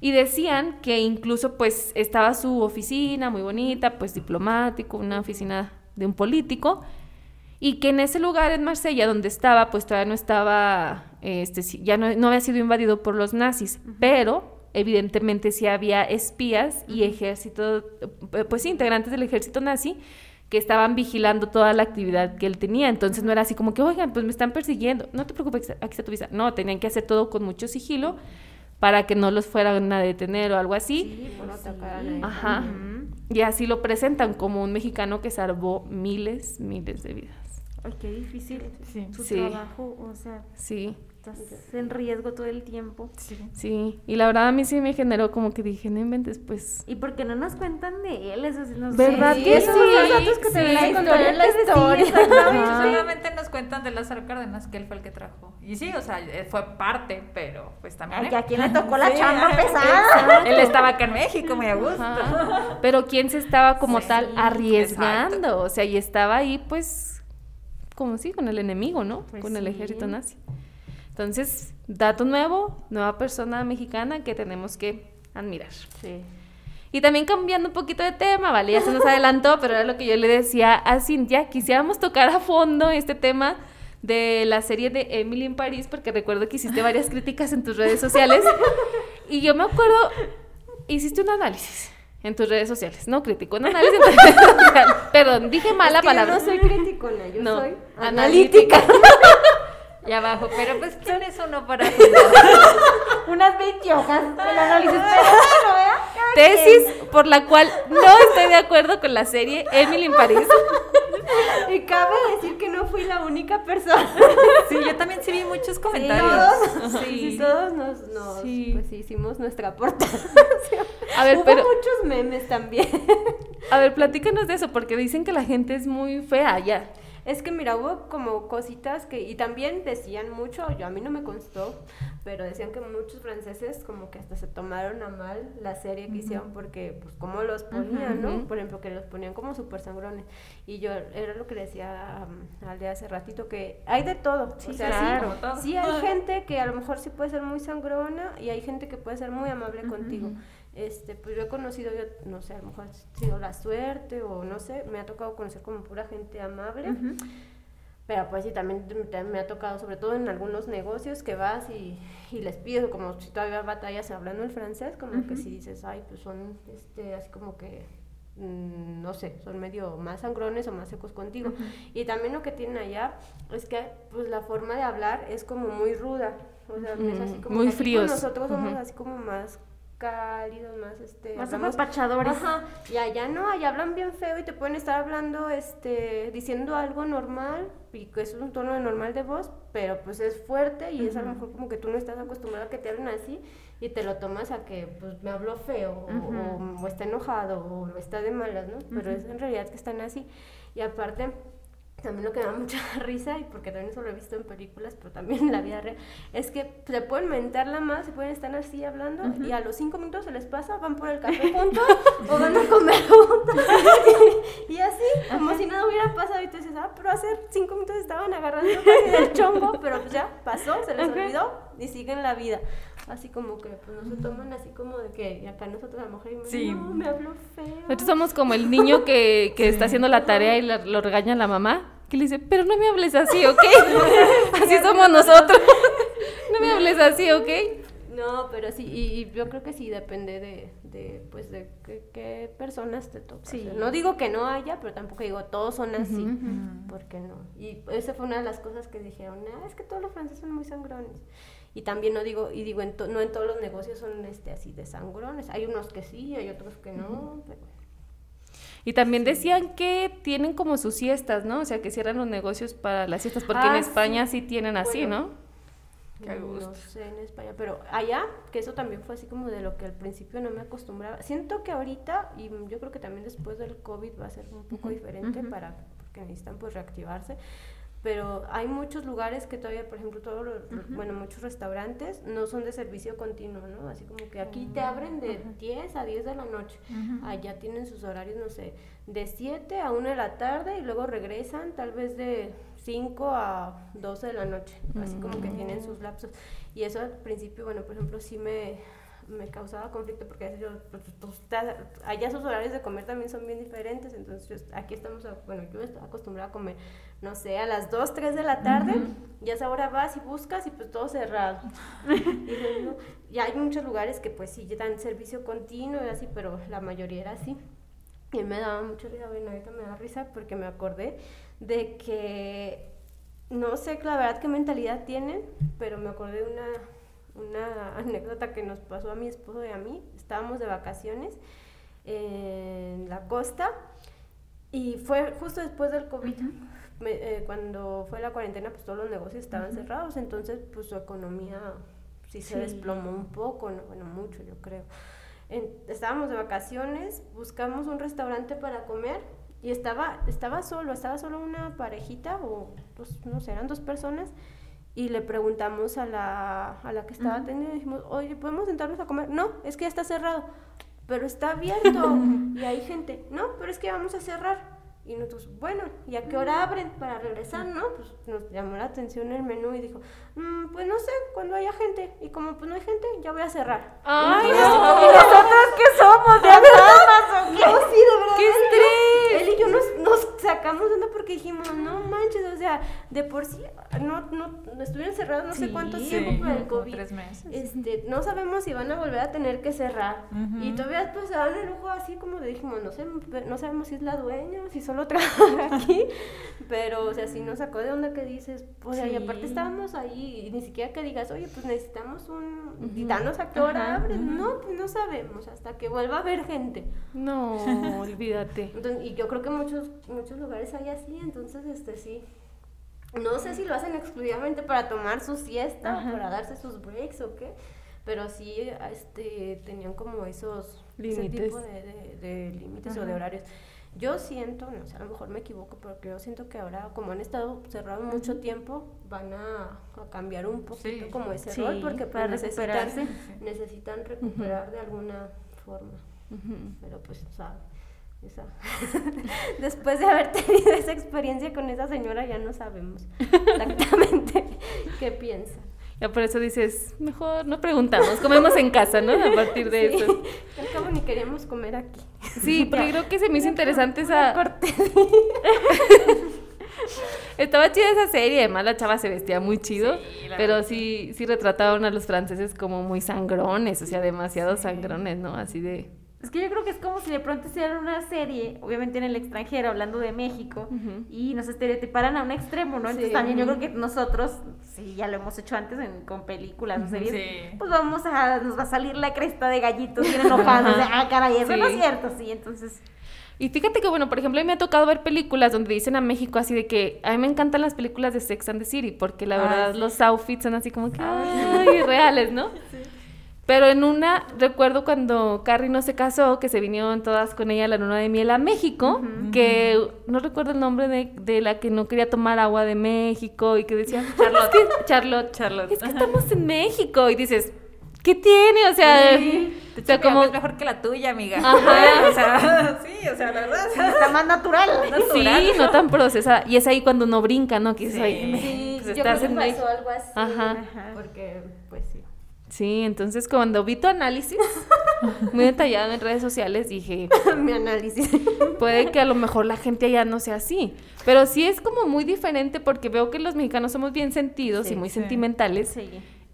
Y decían que incluso pues estaba su oficina muy bonita, pues diplomático, una oficina de un político, y que en ese lugar en Marsella donde estaba, pues todavía no estaba, este, sí, ya no, no había sido invadido por los nazis, pero evidentemente sí había espías y ejército, eh, pues sí, integrantes del ejército nazi que estaban vigilando toda la actividad que él tenía. Entonces no era así como que, oigan, pues me están persiguiendo. No te preocupes, aquí está tu visa. No, tenían que hacer todo con mucho sigilo para que no los fueran a detener o algo así. Sí, por no atacaran a él. Ajá. Y así lo presentan como un mexicano que salvó miles, miles de vidas. Ay, qué difícil. Sí. Su Sí. trabajo, o sea, Sí, estás en riesgo todo el tiempo. sí. Y la verdad a mí sí me generó como que dije, no inventes, pues... ¿Y por qué no nos cuentan de él? Eso sí nos ¿Verdad que esos sí? son los datos que Sí, te la sí, historia, la que historia. Solamente nos cuentan de Lázaro Cárdenas, que él fue el que trajo. Y sí, o sea, eh, fue parte, pero pues también. Ay, él. que a quién le tocó la Sí, chamba pesada. Él estaba acá en México, muy a gusto. Ajá. Pero quién se estaba como Sí, tal arriesgando, exacto. o sea, y estaba ahí pues como sí, con el enemigo, ¿no? Pues con el ejército nazi. Entonces, dato nuevo, nueva persona mexicana que tenemos que admirar. Sí. Y también cambiando un poquito de tema, ¿vale? Ya se nos adelantó, pero era lo que yo le decía a Cintia, quisiéramos tocar a fondo este tema de la serie de Emily en París, porque recuerdo que hiciste varias críticas en tus redes sociales. Y yo me acuerdo, hiciste un análisis en tus redes sociales, no crítico, un análisis en tus redes sociales. Perdón, dije mala Es que palabra. Yo no soy criticona, yo No, soy analítica. analítica. Y abajo, pero pues ¿quién es uno para Unas 20 hojas el análisis. Tesis por la cual no estoy de acuerdo con la serie Emily en París. Y cabe decir que no fui la única persona. Sí, yo también sí vi muchos Todos, comentarios. sí, todos nos, nos Sí. pues, hicimos nuestra aportación. A ver, Hubo pero muchos memes también. a ver, platícanos de eso porque dicen que la gente es muy fea ya. Es que mira, hubo como cositas que, y también decían mucho, yo a mí no me constó, pero decían que muchos franceses como que hasta se tomaron a mal la serie que hicieron porque pues como los ponían, ¿no? Por ejemplo, que los ponían como súper sangrones. Y yo era lo que decía um, al de hace ratito, que hay de todo. Sí, o sea, claro. sí hay gente que a lo mejor sí puede ser muy sangrona y hay gente que puede ser muy amable contigo. Este, pues yo he conocido, yo no sé, a lo mejor ha sido la suerte o no sé, me ha tocado conocer como pura gente amable. Pero pues sí, también me ha tocado, sobre todo en algunos negocios que vas y, y les pides, como si todavía batallas hablando el francés, como que si dices, ay, pues son este, así como que, mm, no sé, son medio más sangrones o más secos contigo. Y también lo que tienen allá es que pues la forma de hablar es como muy ruda. O sea, es así como muy fríos. Nosotros somos así como más cálidos, más este... Más hablamos- apapachadores. Ajá, y allá no, allá hablan bien feo y te pueden estar hablando, este, diciendo algo normal y que es un tono normal de voz, pero pues es fuerte y es a lo mejor como que tú no estás acostumbrado a que te hablen así y te lo tomas a que pues me habló feo o- o, o está enojado o está de malas, ¿no? Pero es en realidad que están así y aparte también lo que me da mucha risa, y porque también eso lo he visto en películas, pero también en la vida real, es que se pueden mentar la más, se pueden estar así hablando, y a los cinco minutos se les pasa, van por el café juntos, o van a comer juntos, y así, como si nada hubiera pasado, y tú dices, ah, pero hace cinco minutos estaban agarrando casi del chongo, pero pues ya pasó, se les olvidó, y siguen la vida. Así como que, pues no se toman así como de que, y acá nosotros a lo mejor, y Sí. no, me habló feo. Nosotros somos como el niño que, que está haciendo la tarea y la- lo regaña la mamá, que le dice, pero no me hables así, ¿ok? así somos nosotros. no me hables así, ¿ok? No, pero sí, y, y yo creo que sí depende de, de pues, de qué, personas te tocan. Sí. no digo que no haya, pero tampoco digo todos son así, porque no. Y esa fue una de las cosas que dijeron, "Ah, es que todos los franceses son muy sangrones. Y también no digo, y digo, en to- no en todos los negocios son este así de sangrones. Hay unos que sí, hay otros que no. pero- Y también decían que tienen como sus siestas, ¿no? O sea, que cierran los negocios para las siestas, porque en Ah, España sí, tienen así. ¿no? Qué No gusto. sé en España, pero allá, que eso también fue así como de lo que al principio no me acostumbraba. Siento que ahorita, y yo creo que también después del COVID va a ser un poco diferente para, porque necesitan pues reactivarse, pero hay muchos lugares que todavía, por ejemplo, todos los, bueno, muchos restaurantes no son de servicio continuo, ¿no? Así como que aquí te abren de 10 a 10 de la noche, allá tienen sus horarios, no sé, de 7 a 1 de la tarde y luego regresan tal vez de 5 a 12 de la noche, así como que tienen sus lapsos. Y eso al principio, bueno, por ejemplo, sí me, me causaba conflicto porque a veces yo, pues, estás- allá sus horarios de comer también son bien diferentes, entonces yo- aquí estamos, a- bueno, yo estoy acostumbrada a comer, no sé, a las 2, 3 de la tarde, y a esa hora vas y buscas y pues todo cerrado. y, no, y hay muchos lugares que pues sí dan servicio continuo y así, pero la mayoría era así. Y me daba mucha risa, bueno, ahorita me da risa porque me acordé de que no sé la verdad qué mentalidad tienen, pero me acordé de una, una anécdota que nos pasó a mi esposo y a mí. Estábamos de vacaciones en la costa y fue justo después del COVID. Me- eh, cuando fue la cuarentena, pues todos los negocios estaban cerrados, entonces pues su economía sí se desplomó un poco, no, bueno, mucho yo creo. En- estábamos de vacaciones, buscamos un restaurante para comer y estaba, estaba solo, estaba solo una parejita o dos, no sé, eran dos personas y le preguntamos a la, a la que estaba atendiendo, dijimos, oye, ¿podemos sentarnos a comer? No, es que ya está cerrado, pero está abierto y hay gente, no, pero es que vamos a cerrar. Y nosotros, bueno, ¿y a qué hora abren para regresar, no? Pues nos llamó la atención el menú y dijo, "Mm, pues no sé, cuando haya gente. Y como pues no hay gente, ya voy a cerrar. Ay, y nosotros, que somos? ¿De almas o qué? De por sí no, no, estuvieron cerrados no sé cuánto tiempo por el COVID. tres meses. Este, no sabemos si van a volver a tener que cerrar. Y todavía pues se dan el lujo así como de dijimos, no sé, no sabemos si es la dueña si solo trabaja aquí. Pero, o sea, si nos sacó de onda que dices, o sea, y aparte estábamos ahí y ni siquiera que digas, oye, pues necesitamos un, y danos a qué hora abres. No, pues no sabemos, hasta que vuelva a haber gente. No, olvídate. Entonces, y yo creo que muchos, muchos lugares hay así, entonces, este, sí. No sé si lo hacen exclusivamente para tomar su siesta, para darse sus breaks o qué, pero sí, este, tenían como esos ese Límites. tipo de, de- de límites o de horarios. Yo siento, no sé, a lo mejor me equivoco, pero yo siento que ahora, como han estado cerrados mucho tiempo, van a, a cambiar un poquito Sí. como ese Sí, rol, porque para pues, necesitan, recuperarse. necesitan recuperar de alguna forma. Pero pues, o sea, esa- después de haber tenido esa experiencia con esa señora, ya no sabemos exactamente qué piensa. Ya por eso dices, mejor no preguntamos, comemos en casa, ¿no? A partir de Sí, eso. Al cabo ni queríamos comer aquí. Sí, porque creo que se me hizo interesante esa... Estaba chida esa serie, además la chava se vestía muy chido, Sí, pero verdad. sí, sí retrataron a los franceses como muy sangrones, o sea, demasiado sangrones, ¿no? Así de... Es que yo creo que es como si de pronto hicieran una serie, obviamente en el extranjero, hablando de México, y nos estereotiparan a un extremo, ¿no? Entonces Sí. también yo creo que nosotros, sí, ya lo hemos hecho antes en- con películas o series, Sí. pues vamos a, nos va a salir la cresta de gallitos bien enojados, de, ah, caray, eso no es Sí. cierto, sí, entonces... Y fíjate que, bueno, por ejemplo, a mí me ha tocado ver películas donde dicen a México así de que a mí me encantan las películas de Sex and the City, porque la Ah, verdad sí. los outfits son así como que, ay, reales, ¿no? Pero en una, recuerdo cuando Carrie no se casó, que se vinieron todas con ella a la luna de miel a México, que no recuerdo el nombre de, de la que no quería tomar agua de México y que decía, Charlotte, Charlotte, Charlotte. es que estamos en México y dices, ¿qué tiene? O sea, o sea, como como... es mejor que la tuya, amiga. Ajá. o sea, sí, o sea, la verdad. Está más natural. Sí, no tan procesada. Y es ahí cuando uno brinca, ¿no? Que dices, Sí. "Oye, Sí, pues yo estás creo que en pasó México". algo así. Ajá. Porque, pues sí. Sí, entonces cuando vi tu análisis, muy detallado en redes sociales, dije, Mi análisis. puede que a lo mejor la gente allá no sea así. Pero sí es como muy diferente porque veo que los mexicanos somos bien sentidos Sí, y muy sí. sentimentales. Sí.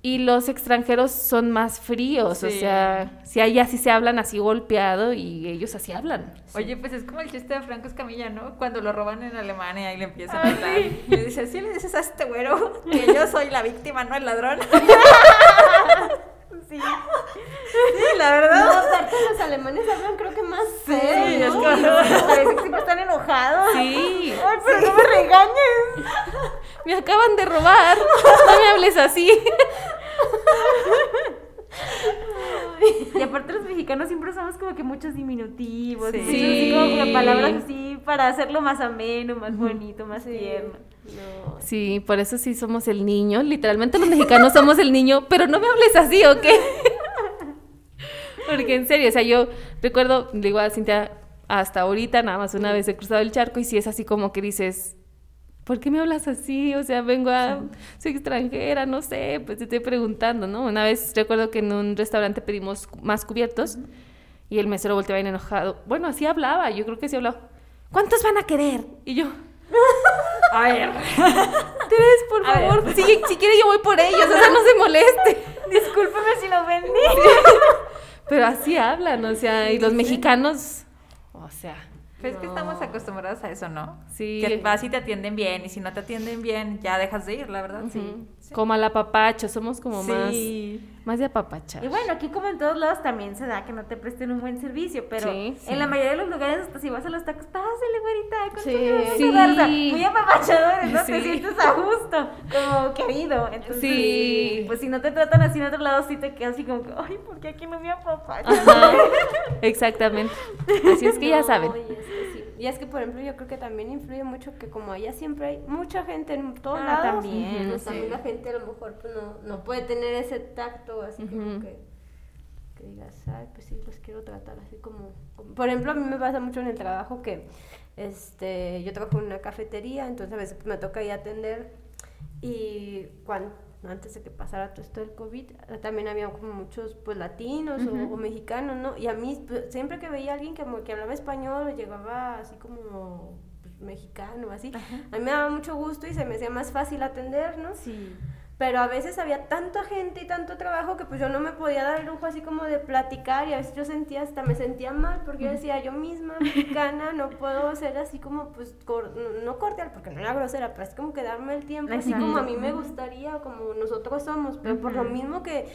Y los extranjeros son más fríos, o sea, si allá sí se hablan así golpeado y ellos así hablan. Oye, pues es como el chiste de Franco Escamilla, ¿no? Cuando lo roban en Alemania y le empiezan a hablar. Y le dice, sí le dices a este güero que yo soy la víctima, no el ladrón. Sí. Sí, la verdad. No, aparte los alemanes hablan creo que más feo, Sí, es ¿no? como- Parece que siempre están enojados. Sí, Ay, pero no me regañes. me acaban de robar, no me hables así. Y aparte los mexicanos siempre usamos como que muchos diminutivos, Sí. así como que palabras así para hacerlo más ameno, más bonito, más tierno. No. Sí, por eso sí somos el niño. Literalmente los mexicanos somos el niño, pero no me hables así, ¿o qué? Porque en serio, o sea, yo recuerdo, le digo a Cintia, hasta ahorita nada más una vez he cruzado el charco y si es así como que dices, ¿por qué me hablas así? O sea, vengo a, soy extranjera, no sé, pues te estoy preguntando, ¿no? Una vez recuerdo que en un restaurante pedimos más cubiertos y el mesero volteaba bien enojado. Bueno, así hablaba, yo creo que sí hablaba. ¿Cuántos van a querer? Y yo, A ver. Tres, por A ver. favor. Si, si quiere yo voy por ellos, o sea, no se moleste. Discúlpeme si lo vendí. Pero así hablan, o sea, y los mexicanos, o sea, Pues es que estamos acostumbrados a eso, ¿no? Sí. Que vas y te atienden bien, y si no te atienden bien, ya dejas de ir, la verdad. Sí. Como al apapacho, somos como Sí. más, más de apapachar. Y bueno, aquí como en todos lados también se da que no te presten un buen servicio, pero Sí, sí. en la mayoría de los lugares, hasta si vas a los tacos, pásale, güerita, con Sí. sí, Sí. muy apapachadores, ¿no? Te Sí. sientes a gusto, como querido. Entonces, Sí. pues si no te tratan así en otro lado, sí te quedas así como ay, ¿por qué aquí no me apapachan? Exactamente. Así es que ya saben. Y es que, por ejemplo, yo creo que también influye mucho que como allá siempre hay mucha gente en todos Ah, lados, también, pues sí. también la gente a lo mejor pues, no, no puede tener ese tacto, así como Ujú. que, que digas, ay, pues sí, los quiero tratar así como, como-". Por ejemplo, a mí me pasa mucho en el trabajo que este, yo trabajo en una cafetería, entonces a veces pues, me toca ir a atender y cuando antes de que pasara todo esto del COVID, también había como muchos pues latinos o, o mexicanos, ¿no? Y a mí pues, siempre que veía a alguien que, que hablaba español o llegaba así como pues, mexicano, así, a mí me daba mucho gusto y se me hacía más fácil atender, ¿no? Sí. Pero a veces había tanta gente y tanto trabajo que pues yo no me podía dar el lujo así como de platicar y a veces yo sentía hasta me sentía mal porque yo decía yo misma mexicana no puedo ser así como pues cor- no, cordial porque no era grosera pero es como que darme el tiempo así como a mí me gustaría como nosotros somos pero por lo mismo que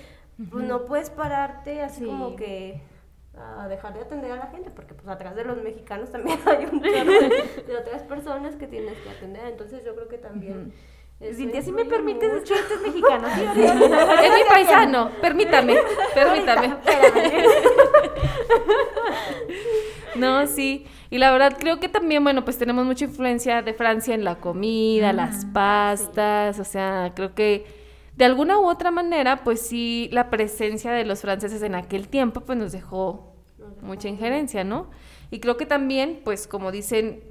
pues no puedes pararte así Sí. como que a dejar de atender a la gente porque pues atrás de los mexicanos también hay un de, de otras personas que tienes que atender. Entonces yo creo que también Cintia, si me permites mucho. chistes mexicanos. ¿sí? Es mi paisano, permítame, permítame. No, sí. Y la verdad creo que también, bueno, pues tenemos mucha influencia de Francia en la comida, las pastas, o sea, creo que de alguna u otra manera, pues sí, la presencia de los franceses en aquel tiempo, pues nos dejó mucha injerencia, ¿no? Y creo que también, pues como dicen,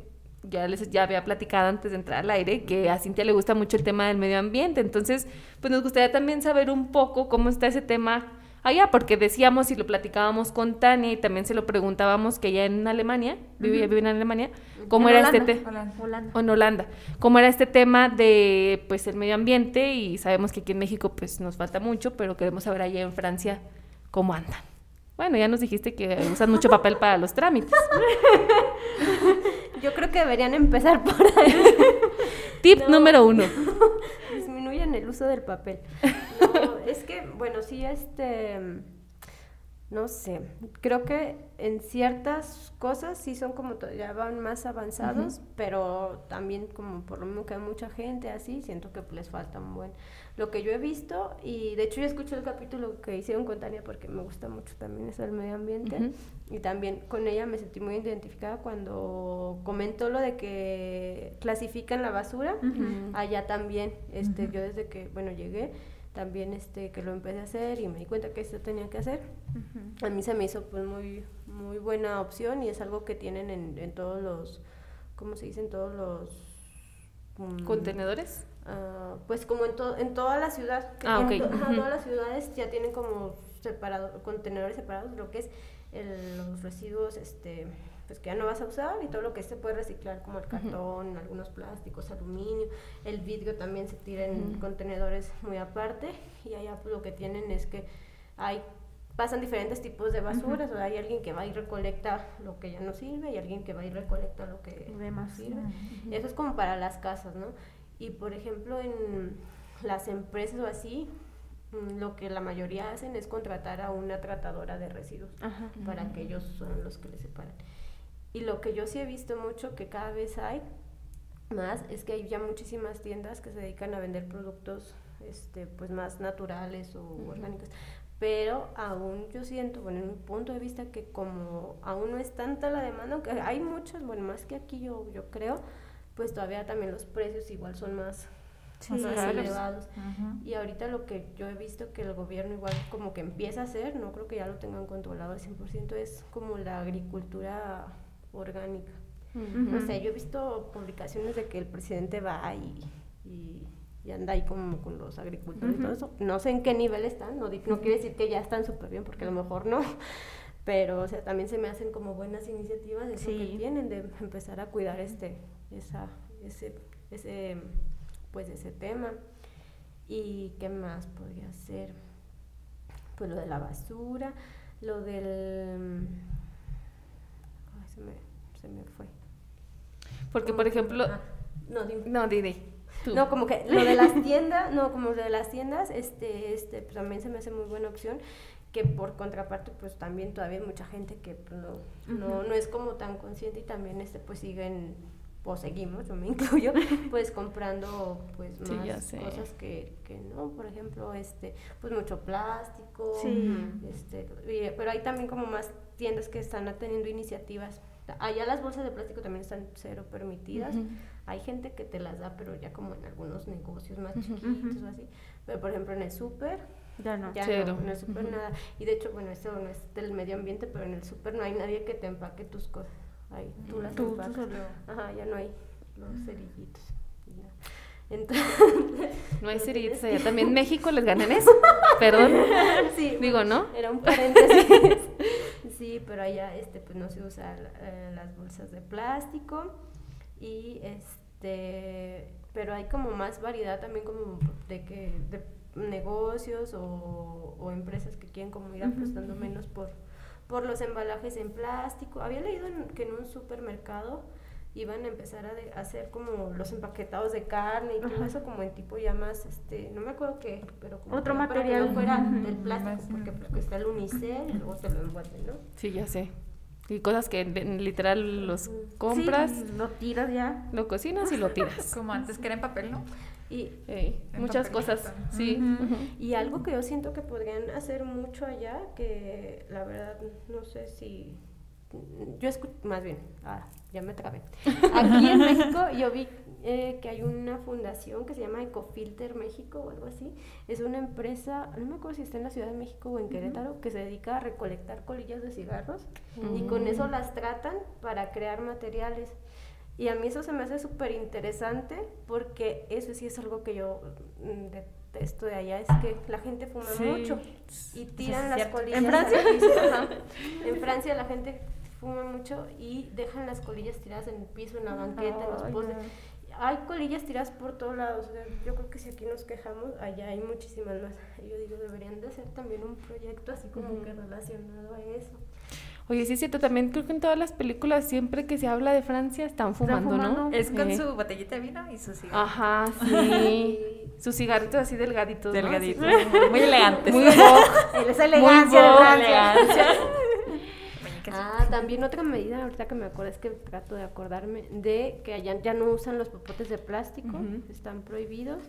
ya les ya había platicado antes de entrar al aire, que a Cintia le gusta mucho el tema del medio ambiente, entonces, pues nos gustaría también saber un poco cómo está ese tema allá, porque decíamos y lo platicábamos con Tania y también se lo preguntábamos que ella en Alemania, vivía, vive en Alemania, cómo En era Holanda. este tema Hola. Holanda. en Holanda, cómo era este tema de pues el medio ambiente y sabemos que aquí en México pues nos falta mucho, pero queremos saber allá en Francia cómo andan. Bueno, ya nos dijiste que usan mucho papel para los trámites. Yo creo que deberían empezar por ahí. Tip No. número uno. Disminuyen el uso del papel. No, es que, bueno, sí, este. No sé. Creo que en ciertas cosas sí son como ya van más avanzados, pero también, como por lo mismo que hay mucha gente así, siento que les falta un buen. Lo que yo he visto, y de hecho yo escuché el capítulo que hicieron con Tania porque me gusta mucho también eso del medio ambiente. Y también con ella me sentí muy identificada cuando comentó lo de que clasifican la basura. Allá también, este, yo desde que, bueno, llegué, también este, que lo empecé a hacer y me di cuenta que eso tenía que hacer. A mí se me hizo pues muy, muy buena opción y es algo que tienen en, en todos los, ¿cómo se dice? En todos los... mm, ¿Contenedores? Ah, pues como en, to- en toda la ciudad, Ah, en to- todas las ciudades ya tienen como separado, contenedores separados, lo que es el- los residuos este, pues que ya no vas a usar y todo lo que se puede reciclar, como el cartón, algunos plásticos, aluminio, el vidrio también se tira en contenedores muy aparte y allá pues, lo que tienen es que hay pasan diferentes tipos de basuras, o hay alguien que va y recolecta lo que ya no sirve y alguien que va y recolecta lo que sirve. Eso es como para las casas, ¿no? Y por ejemplo, en las empresas o así, mm, lo que la mayoría hacen es contratar a una tratadora de residuos Ajá. para que ellos son los que les separan. Y lo que yo sí he visto mucho que cada vez hay más es que hay ya muchísimas tiendas que se dedican a vender productos este pues más naturales o orgánicos. Pero aún yo siento, bueno, en mi punto de vista, que como aún no es tanta la demanda, aunque hay muchas, bueno, más que aquí yo, yo creo, pues todavía también los precios igual son más, Sí, más elevados. Y ahorita lo que yo he visto que el gobierno igual como que empieza a hacer, no creo que ya lo tengan controlado al 100%, es como la agricultura orgánica. Ujú. O sea, yo he visto publicaciones de que el presidente va y, y, y anda ahí como con los agricultores y todo eso. No sé en qué nivel están, no, no quiere decir que ya están súper bien, porque a lo mejor no. Pero, o sea, también se me hacen como buenas iniciativas eso Sí. que tienen de empezar a cuidar este, esa, ese, ese, pues ese tema. ¿Y qué más podría ser? Pues lo de la basura, lo del... Ay, se me, se me fue. Porque, por ejemplo... Ah, no, dime. No, tú. No, como que lo de las tiendas, no, como lo de las tiendas, este, este, pues también se me hace muy buena opción, que por contraparte, pues también todavía hay mucha gente que pues, no, no, no es como tan consciente y también este, pues siguen, o seguimos, yo me incluyo, pues comprando pues más cosas que, que no, por ejemplo, este, pues mucho plástico, Sí. este, y- pero hay también como más tiendas que están teniendo iniciativas. Allá las bolsas de plástico también están cero permitidas. Hay gente que te las da, pero ya como en algunos negocios más chiquitos o así. Pero por ejemplo en el súper, Ya no. ya Cero. no, en el súper nada. Y de hecho, bueno, esto no es del medio ambiente, pero en el súper no hay nadie que te empaque tus cosas. Ahí, tú las Tú- tú empacas. solo. Ajá, ya no hay los cerillitos. nada. Entonces, No hay cerillitos allá. También México les gana en eso. Perdón. sí, Digo, ¿no? Era un paréntesis. sí, pero allá este, pues no se usa eh, las bolsas de plástico y este, pero hay como más variedad también como de que de negocios o, o empresas que quieren como ir apostando menos por por los embalajes en plástico. Había leído en- que en un supermercado iban a empezar a, de- a hacer como los empaquetados de carne y todo eso como en tipo ya más, este, no me acuerdo qué, pero como Otro que para que material. no fuera del plástico, porque pues está el unicel y luego te lo envuelven, ¿no? Sí, ya sé. Y cosas que literal los compras, Sí, lo tiras ya. lo cocinas y lo tiras. Como antes que era en papel, ¿no? Y, muchas cosas. Sí. Y algo que yo siento que podrían hacer mucho allá, que la verdad no sé si... Yo escucho, más bien, ah, ya me trabé. Aquí en México yo vi eh, que hay una fundación que se llama Ecofilter México o algo así. Es una empresa, no me acuerdo si está en la Ciudad de México o en Querétaro, que se dedica a recolectar colillas de cigarros y con eso las tratan para crear materiales. Y a mí eso se me hace súper interesante porque eso sí es algo que yo mm, detesto de allá, es que la gente fuma Sí. mucho y tiran las colillas. ¿En Francia? En Francia la gente fuma mucho y dejan las colillas tiradas en el piso, en la banqueta, en los postes. no. Hay colillas tiradas por todos lados. o sea, yo creo que si aquí nos quejamos, allá hay muchísimas más. Yo digo, deberían de hacer también un proyecto así como que relacionado a eso. Oye, sí es cierto, también creo que en todas las películas siempre que se habla de Francia están fumando, ¿no? fumando. Es con Eh, su botellita de vino y su cigarro. Ajá, sí. Sus cigarritos así delgaditos, ¿no? Delgadito. Así- Muy elegante. Muy. Esa elegancia de vogue, Francia. Ah, también otra medida, ahorita que me acuerdo, es que trato de acordarme de que allá ya no usan los popotes de plástico, están prohibidos.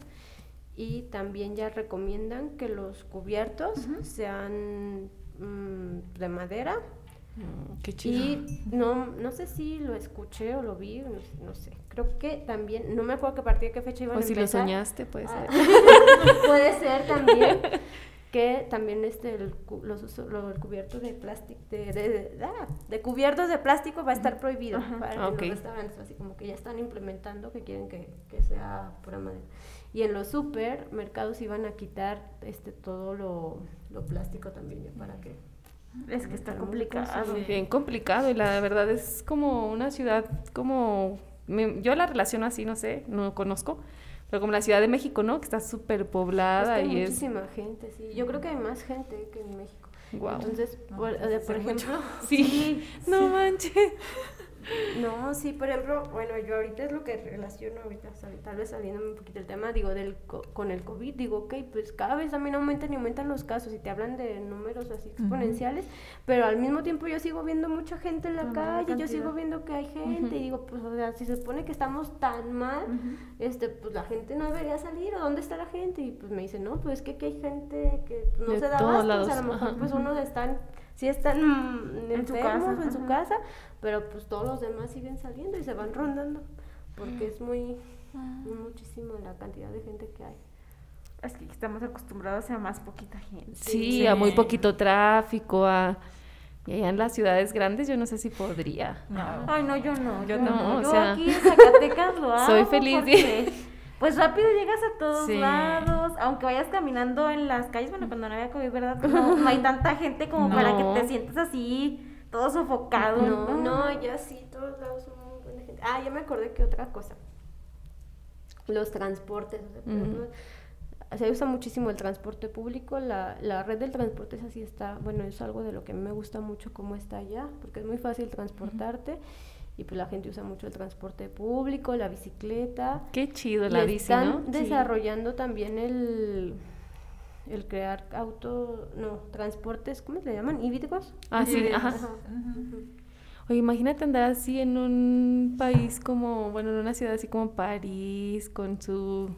Y también ya recomiendan que los cubiertos sean mm, de madera. Mm, Qué chido. Y no, no sé si lo escuché o lo vi, no, sé- no sé. Creo que también, no me acuerdo que a partir de qué fecha iban o a si lo empezar. soñaste, puede Ah, ser. puede ser también que también este el, los lo- el cubierto de plástico de, de, de- ah, de cubiertos de plástico va a estar prohibido para Ah, los restaurantes así como que ya están implementando que quieren que, que sea pura madera y en los supermercados iban a quitar este todo lo, lo plástico también ya para que Es que está complicado. Sí. Bien complicado y la verdad es como una ciudad como... me- yo la relaciono así, no sé, no conozco, pero como la Ciudad de México, ¿no? Que está súper Es poblada que hay y es... muchísima gente sí yo creo que hay más gente que en México Guau. entonces No, por, pues, por ejemplo Sí, no manches. No, sí, por ejemplo, bueno, yo ahorita es lo que relaciono ahorita, tal vez saliéndome un poquito del tema, digo, del co- con el COVID, digo, ok, pues cada vez también aumentan y aumentan los casos y te hablan de números así exponenciales, pero al mismo tiempo yo sigo viendo mucha gente en la calle, yo sigo viendo que hay gente y digo, pues, o sea, si se supone que estamos tan mal, este, pues la gente no debería salir, ¿o dónde está la gente? Y pues me dicen, no, pues es que aquí hay gente que no De se da abasto, o sea, a lo mejor pues unos están, sí están mm, En su enfermos en su casa, pero pues todos los demás siguen saliendo y se van rondando, porque es muy, muchísimo la cantidad de gente que hay. Es que estamos acostumbrados a más poquita gente. Sí, a muy poquito tráfico, a... Y allá en las ciudades grandes yo no sé si podría. No. Ay, no, yo no. Yo Yo, no, no. o Yo sea, aquí en Zacatecas lo hago. soy feliz porque, Pues rápido llegas a todos Sí. lados, aunque vayas caminando en las calles, bueno, cuando no había COVID, ¿verdad? No, no hay tanta gente como para que te sientas así, todo sofocado. No, no, ya sí, todos lados son muy buena gente. Ah, ya me acordé que otra cosa. Los transportes. o sea, por Ujú. ejemplo, se usa muchísimo el transporte público. La, la red del transporte es así, está, bueno, es algo de lo que a mí me gusta mucho cómo está allá, porque es muy fácil transportarte. Y pues la gente usa mucho el transporte público, la bicicleta. Qué chido la bici, están ¿no? desarrollando también el, el crear auto, no, transportes, ¿cómo se le llaman? ¿Híbridos? Ah, sí, ajá. Ujú. Oye, imagínate andar así en un país como, bueno, en una ciudad así como París, con su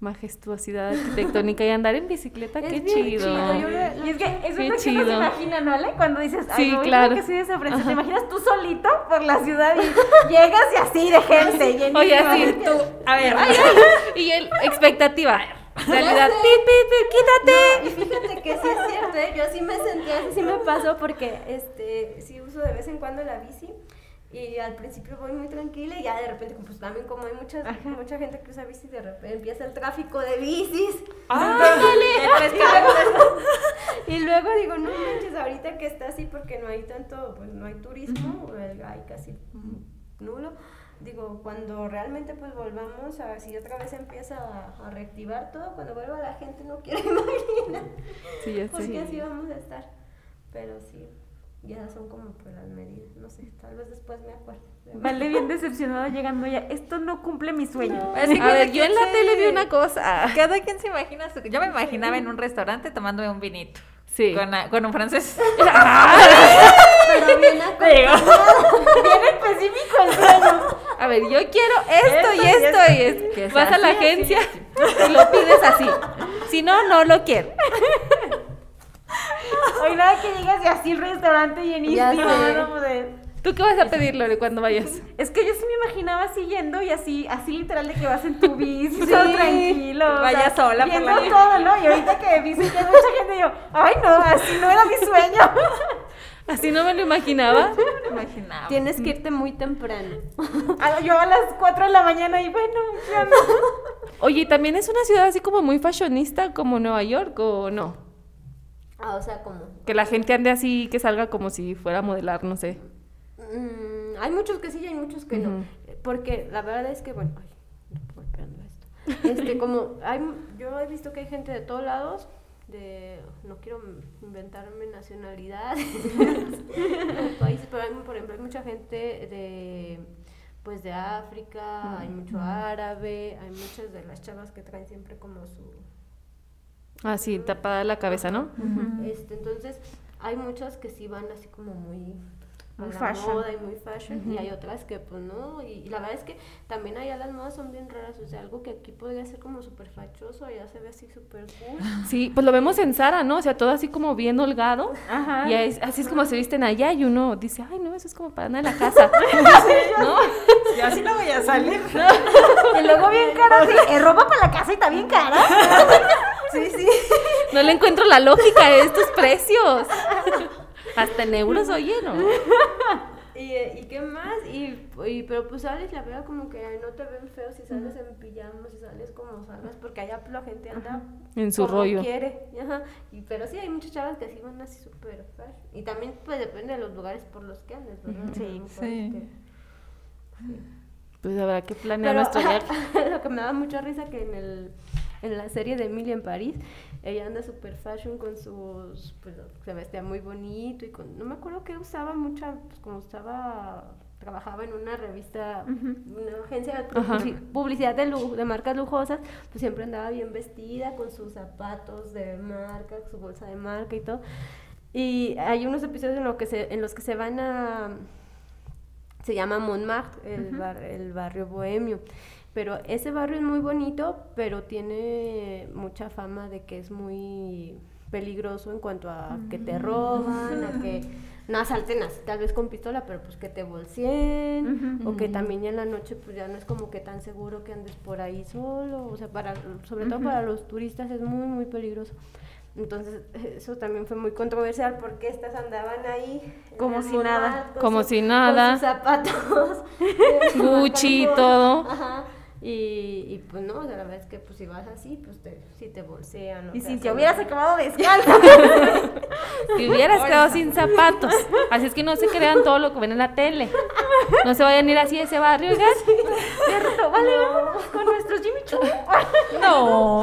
majestuosidad arquitectónica y andar en bicicleta, Es qué bien chido. chido, yo lo- Y es que eso Qué es lo que uno chido. se imagina, ¿no, Ale? Cuando dices, ay, Sí, no, claro. que soy de esa prensa. Te imaginas tú solito por la ciudad y llegas y así de gente. llenísimo. Oye, así tú, a ver, y el expectativa, realidad, pi, pi, pi, quítate. Y fíjate que sí es cierto, ¿eh? yo sí me sentía, así sí me pasó porque este, sí uso de vez en cuando la bici Y al principio voy muy tranquila y ya de repente, pues también como hay mucha, mucha gente que usa bici, de repente empieza el tráfico de bicis. y luego digo, no manches, ahorita que está así porque no hay tanto, pues no hay turismo, hay casi nulo. Digo, cuando realmente pues volvamos a, si otra vez empieza a, reactivar todo, cuando vuelva la gente no quiero imaginar. Sí, ya. Porque así vamos a estar. Pero sí, ya son como por las medidas, no sé, tal vez después me acuerdo. Vale, bien decepcionada llegando ya, esto no cumple mi sueño. a ver, yo en la tele vi una cosa. Cada quien se imagina, su... yo me imaginaba en un restaurante tomándome un vinito. Sí. Con, con un francés. Pero bien Bien específico el sueño. A ver, yo quiero esto, y esto y esto. Vas a la agencia y lo pides así. Si no, no lo quiero. Hoy nada que llegas y así el restaurante llenísimo. ¿Tú qué vas a pedir, Lore, cuando vayas? Es que yo sí me imaginaba así yendo y así, así literal de que vas en tu bici, todo tranquilo. Vaya sola viendo por la todo, ¿no? Y ahorita que dice que hay mucha gente, yo, ay no, así no era mi sueño. Así no me lo imaginaba. No me imaginaba. Tienes que irte muy temprano. yo a las 4 de la mañana y bueno, ya no. Oye, ¿también es una ciudad así como muy fashionista como Nueva York o no? Ah, o sea, como... Que la gente ande así, que salga como si fuera a modelar, no sé. Mm, hay muchos que sí y hay muchos que no. Porque la verdad es que, bueno, ay, golpeando esto. Este, como, hay, yo he visto que hay gente de todos lados, de, no quiero inventarme nacionalidad países, pero hay, por ejemplo, hay mucha gente de, pues, de África, hay mucho árabe, hay muchas de las chavas que traen siempre como su Ah, sí, tapada la cabeza, ¿no? este, entonces, hay muchas que sí van así como muy muy fashion. moda y muy fashion y hay otras que pues no y, la verdad es que también allá las modas son bien raras o sea algo que aquí podría ser como súper fachoso allá se ve así súper cool. Sí pues lo vemos en Sara no o sea todo así como bien holgado Ajá. y así es como se visten allá y uno dice ay no eso es como para andar en la casa no y así no voy a salir. Y luego bien cara es ropa para la casa y está bien cara sí sí no le encuentro la lógica a estos precios hasta en euros, oye, ¿no? ¿Y, ¿Y qué más? Y, y, pero pues sales, la verdad, como que no te ven feo si sales en pijamas, si sales como salgas, porque allá la gente anda en su como rollo. quiere. Ajá. Y, pero sí, hay muchas chavas que así van así súper Y también, pues depende de los lugares por los que andes, ¿verdad? Sí, sí. Pues habrá que planear nuestro viaje. lo que me da mucha risa que en el en la serie de Emily en París, ella anda super fashion con sus, pues se vestía muy bonito y con, no me acuerdo que usaba mucha, pues como estaba, trabajaba en una revista, una agencia de publicidad de, de marcas lujosas, pues siempre andaba bien vestida con sus zapatos de marca, su bolsa de marca y todo. Y hay unos episodios en, lo que se, en los que se van a se llama Montmartre, el, el barrio bohemio. Pero ese barrio es muy bonito, pero tiene mucha fama de que es muy peligroso en cuanto a que te roban, a que no asalten así, tal vez con pistola, pero pues que te bolseen, o que también en la noche pues ya no es como que tan seguro que andes por ahí solo, o sea, para, sobre todo para los turistas es muy, muy peligroso. Entonces, eso también fue muy controversial porque estas andaban ahí. Como si nada. Como si nada. Con sus zapatos. Gucci y todo. Ajá. Y, y, pues no, o sea, la verdad es que pues si vas así, pues te, si te bolsean. Y si te hubieras acabado descalzo. si hubieras quedado sin zapatos. Así es que no se crean todo lo que ven en la tele. No se vayan a ir así a ese barrio, ¿ya? Cierto, vale, vamos con nuestros Jimmy Choo. No.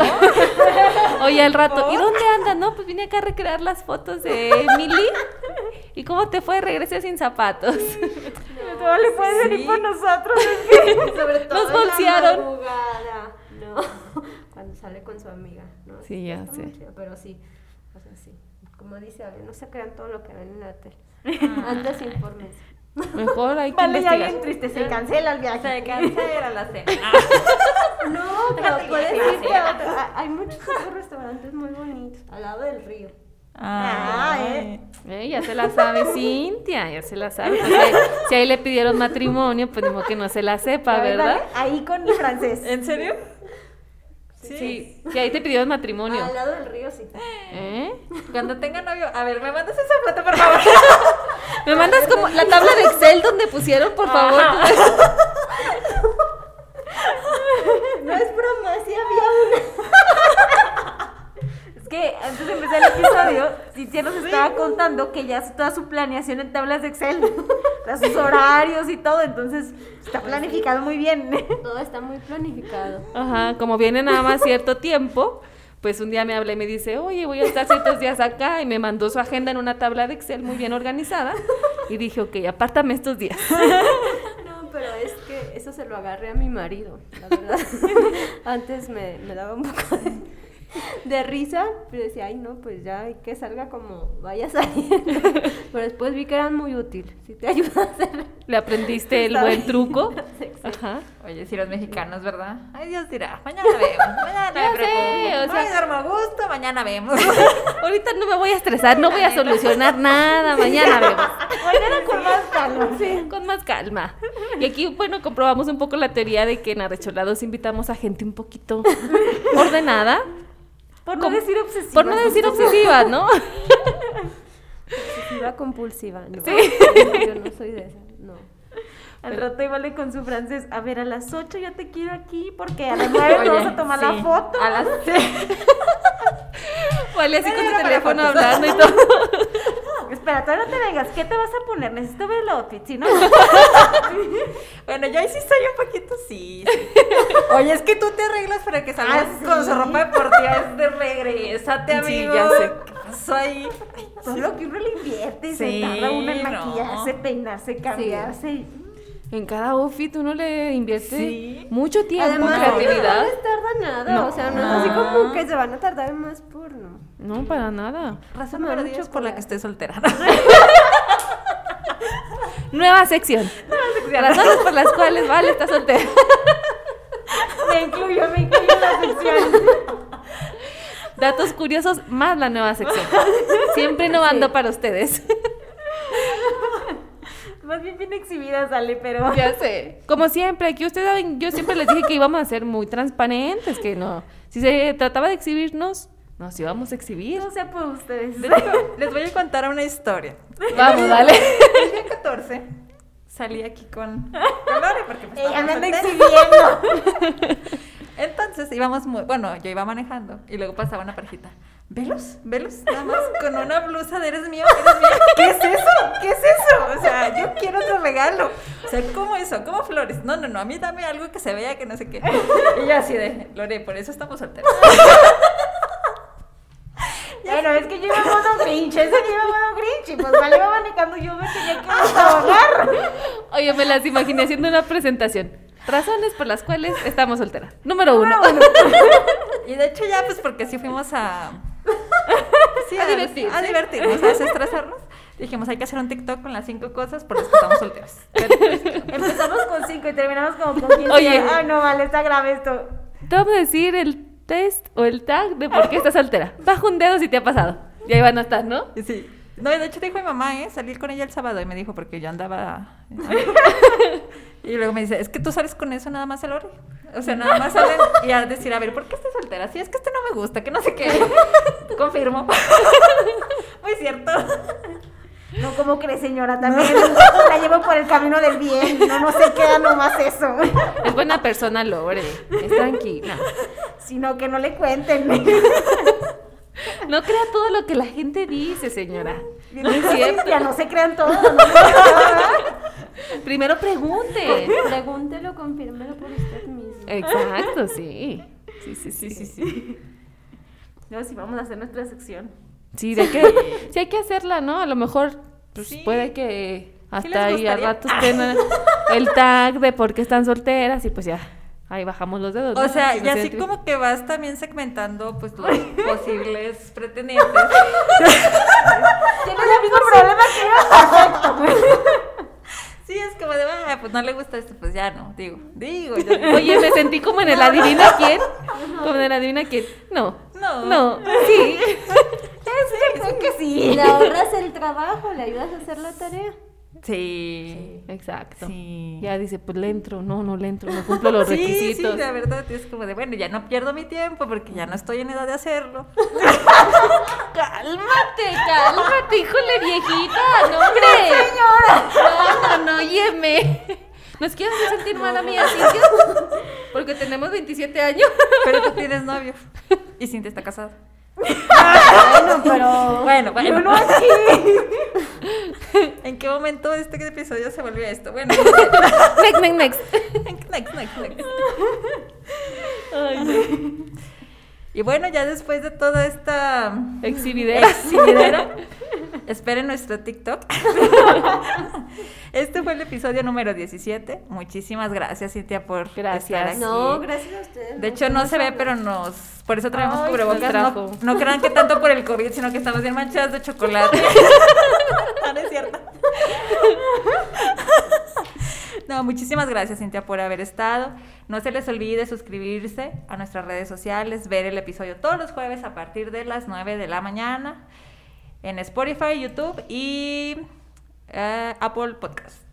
Oye, al rato, ¿y dónde andan? No, pues vine acá a recrear las fotos de Emily. ¿Y cómo te fue? Regresé sin zapatos. No, le puede venir por nosotros. Sobre todo Nos bolsearon. No, cuando sale con su amiga. ¿no? Sí, ya sé. pero sí, o sea, sí. Como dice Ale, no se crean todo lo que ven en la tele. Ah. Antes informes. Mejor hay que vale, investigar. Ya triste, se cancela el viaje. Se cancela la cena. no, pero puedes irte a otro. Hay muchos restaurantes muy bonitos al lado del río. Ah, ¿eh? ¿eh? Ya se la sabe Cintia, ya se la sabe. si ahí le pidieron matrimonio, pues como que no se la sepa, ¿verdad? Ahí con mi francés. ¿En serio? Sí. sí. ahí te pidieron matrimonio. Al lado del río, sí. ¿Eh? Cuando tenga novio, a ver, me mandas esa foto, por favor. Me mandas como la tabla de Excel donde pusieron, por favor. No es broma, sí había una. Es que antes de empezar el episodio, Cintia nos estaba contando que ya hace toda su planeación en tablas de Excel, sus horarios y todo, entonces está planificado muy bien. Todo está muy planificado. Ajá, como viene nada más cierto tiempo, pues un día me habla y me dice, oye, voy a estar ciertos días acá, y me mandó su agenda en una tabla de Excel muy bien organizada, y dije, ok, apártame estos días. No, pero es que eso se lo agarré a mi marido, la verdad. Antes me, me daba un poco de, de risa, pero decía, ay, no, pues ya hay que salga como vaya saliendo. Pero después vi que eran muy útil, si te ayuda a hacer. Le aprendiste el buen truco. Ajá. Oye, si los mexicanos, ¿verdad? Ay, Dios dirá, mañana vemos, mañana Ya me sé, preocupo. o sea- Ay, duermo a gusto, mañana vemos. Ahorita no me voy a estresar, no voy a solucionar nada, mañana vemos. Mañana con más calma. Sí, con más calma. Y aquí, bueno, comprobamos un poco la teoría de que en Arrecholados invitamos a gente un poquito ordenada, Por no decir obsesiva. por no decir obsesiva, ¿no? Obsesiva compulsiva, no. Sí. Yo no soy de esa, no. Al rato igual le con su francés, a ver, a las 8 ya te quiero aquí porque a las 9 Oye, vamos a tomar la foto. A las Vale, así con para teléfono hablando y todo. Espera, todavía no te vengas, ¿qué te vas a poner? Necesito ver el outfit, si no... Bueno, yo ahí sí soy un poquito sí. sí. Oye, es que tú te arreglas para que salgas Ah, sí. con su ropa deportiva. Es de regrésate, Sí, amigo. ya sé. ¿Qué pasó ahí? Todo lo que uno le invierte, se Sí, tarda uno en no. maquillarse, peinarse, cambiarse. En cada outfit uno le invierte Sí. mucho tiempo, Además, creatividad. no les tarda nada, No. o sea, no, es así como que se van a tardar más por no. No, para nada. Razón número mucho 10 por la que estoy soltera. Nueva sección. Razones por las cuales Vale está soltera. Me incluyo, me incluyo en la sección. Datos curiosos más la nueva sección. Siempre innovando para ustedes. Más bien bien exhibida sale, pero... Ya sé. Como siempre, aquí ustedes saben, yo siempre les dije que íbamos a ser muy transparentes, que no. Si se trataba de exhibirnos, nos íbamos a exhibir. No sea por ustedes. Les, les voy a contar una historia. Vamos, dale. El día 14 salí aquí con, con Lore porque pues, Ella me anda exhibiendo. Entonces íbamos muy, bueno, yo iba manejando y luego pasaba una parejita. ¿Velos? ¿Velos? Nada más con una blusa de eres mío, eres mío. ¿Qué es eso? ¿Qué es eso? O sea, yo quiero otro regalo. O sea, ¿cómo eso? ¿Cómo flores? No, no, no, a mí dame algo que se vea que no sé qué. Y yo así de, Lore, por eso estamos solteros. Bueno, es que yo iba modo Grinch, ese día iba modo Grinch y pues vale, iba manejando, yo me tenía que desahogar. Oye, me las imaginé haciendo una presentación. Razones por las cuales estamos solteras. Número uno. Y de hecho ya, pues porque sí fuimos a... Sí, A divertirse. A divertirnos, a desestresarnos. Dijimos, hay que hacer un TikTok con las cinco cosas por las que estamos solteros. Empezamos con 5 y terminamos como con 15. Oye. Ay, no, vale, está grave esto. Te vamos a decir el test o el tag de por qué estás soltera. Baja un dedo si te ha pasado. Y ahí van a estar, ¿no? Sí. No, de hecho dijo mi mamá, ¿eh? Salí con ella el sábado y me dijo, porque yo andaba... y luego me dice, es que tú sales con eso nada más el Lore. O sea, nada más salen y a decir, a ver, ¿por qué estás soltera? Sí, es que este no me gusta, que no sé qué. Confirmo. Muy cierto. No, ¿cómo cree, señora? También la llevo por el camino del bien. No, no se queda nomás eso. Es buena persona, Lore. Es tranquila. Sino que no le cuenten. No crea todo lo que la gente dice, señora. No es Ya cierto. no se crean todo. ¿no? Primero pregunte. Pregúntelo, confírmelo por usted mismo. Exacto, sí. Sí, sí, sí, sí. Sí, No, sí, vamos a hacer nuestra sección. Sí de que, sí hay que hacerla, ¿no? A lo mejor pues, Sí. puede que hasta ahí a ratos tengan el tag de por qué están solteras y pues ya, ahí bajamos los dedos. O ¿no? sea, y así como que vas también segmentando pues los posibles pretendientes. Tienes el mismo problema que yo. Sí, es como de, ah, pues no le gusta esto, pues ya no, digo, digo, digo. Oye, me sentí como en el adivina quién. Como en el adivina quién. No. No. No. Sí. Creo que sí. Le ahorras el trabajo, le ayudas a hacer la tarea. Sí. Exacto. Sí. Ya dice, pues le entro, no, no le entro, no cumplo los Sí, requisitos. Sí, la verdad es como de, bueno, ya no pierdo mi tiempo porque ya no estoy en edad de hacerlo. Cálmate, cálmate, híjole, viejita, no, hombre. señora. No, no, no. ¿Nos quieres hacer sentir mal a mí, a Cintia? Porque tenemos 27 años. Pero tú tienes novio. Y Cintia está casada. Bueno, pero. Bueno, bueno. ¿En qué momento este episodio se volvió esto? Bueno, Next, next, next. next, next, next. Y bueno, ya después de toda esta Exhibidera. exhibidera, esperen nuestro TikTok. Este fue el episodio número 17. Muchísimas gracias, Cintia, por Gracias. estar aquí. No, gracias a ustedes. De hecho, no se ve, pero nos. Por eso traemos Ay, cubrebocas. No, crean que tanto por el COVID, sino que estamos bien manchadas de chocolate. no, no es cierto. No, muchísimas gracias, Cintia, por haber estado. No se les olvide suscribirse a nuestras redes sociales, ver el episodio todos los jueves a partir de las 9 de la mañana en Spotify, YouTube y eh, Apple Podcast.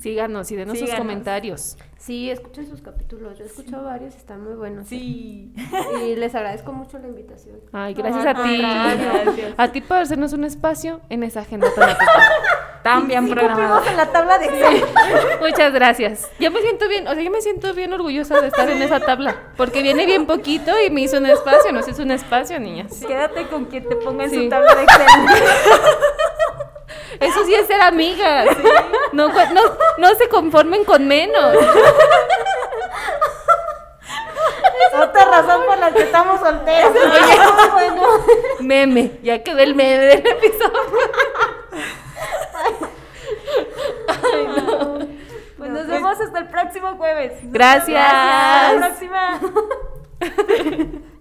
Síganos y denos sus comentarios. Sí, escuchen sus capítulos. Yo he escuchado varios, están muy buenos. Sí. Y les agradezco mucho la invitación. Ay, gracias a ti. contrario. A ti por hacernos un espacio en esa agenda tan. Tan bien programado. Cumplimos en la tabla de Excel. Muchas gracias. Yo me siento bien, o sea, yo me siento bien orgullosa de estar en esa tabla, porque viene bien poquito y me hizo un espacio, nos hizo un espacio, niñas. Quédate con quien te ponga en Sí. su tabla de Excel. Eso sí es ser amigas. No, no, no se conformen con menos. Otra razón por la que estamos solteros. bueno. Meme, ya quedó el meme del episodio. Pues nos vemos hasta el próximo jueves. Gracias. Hasta la próxima.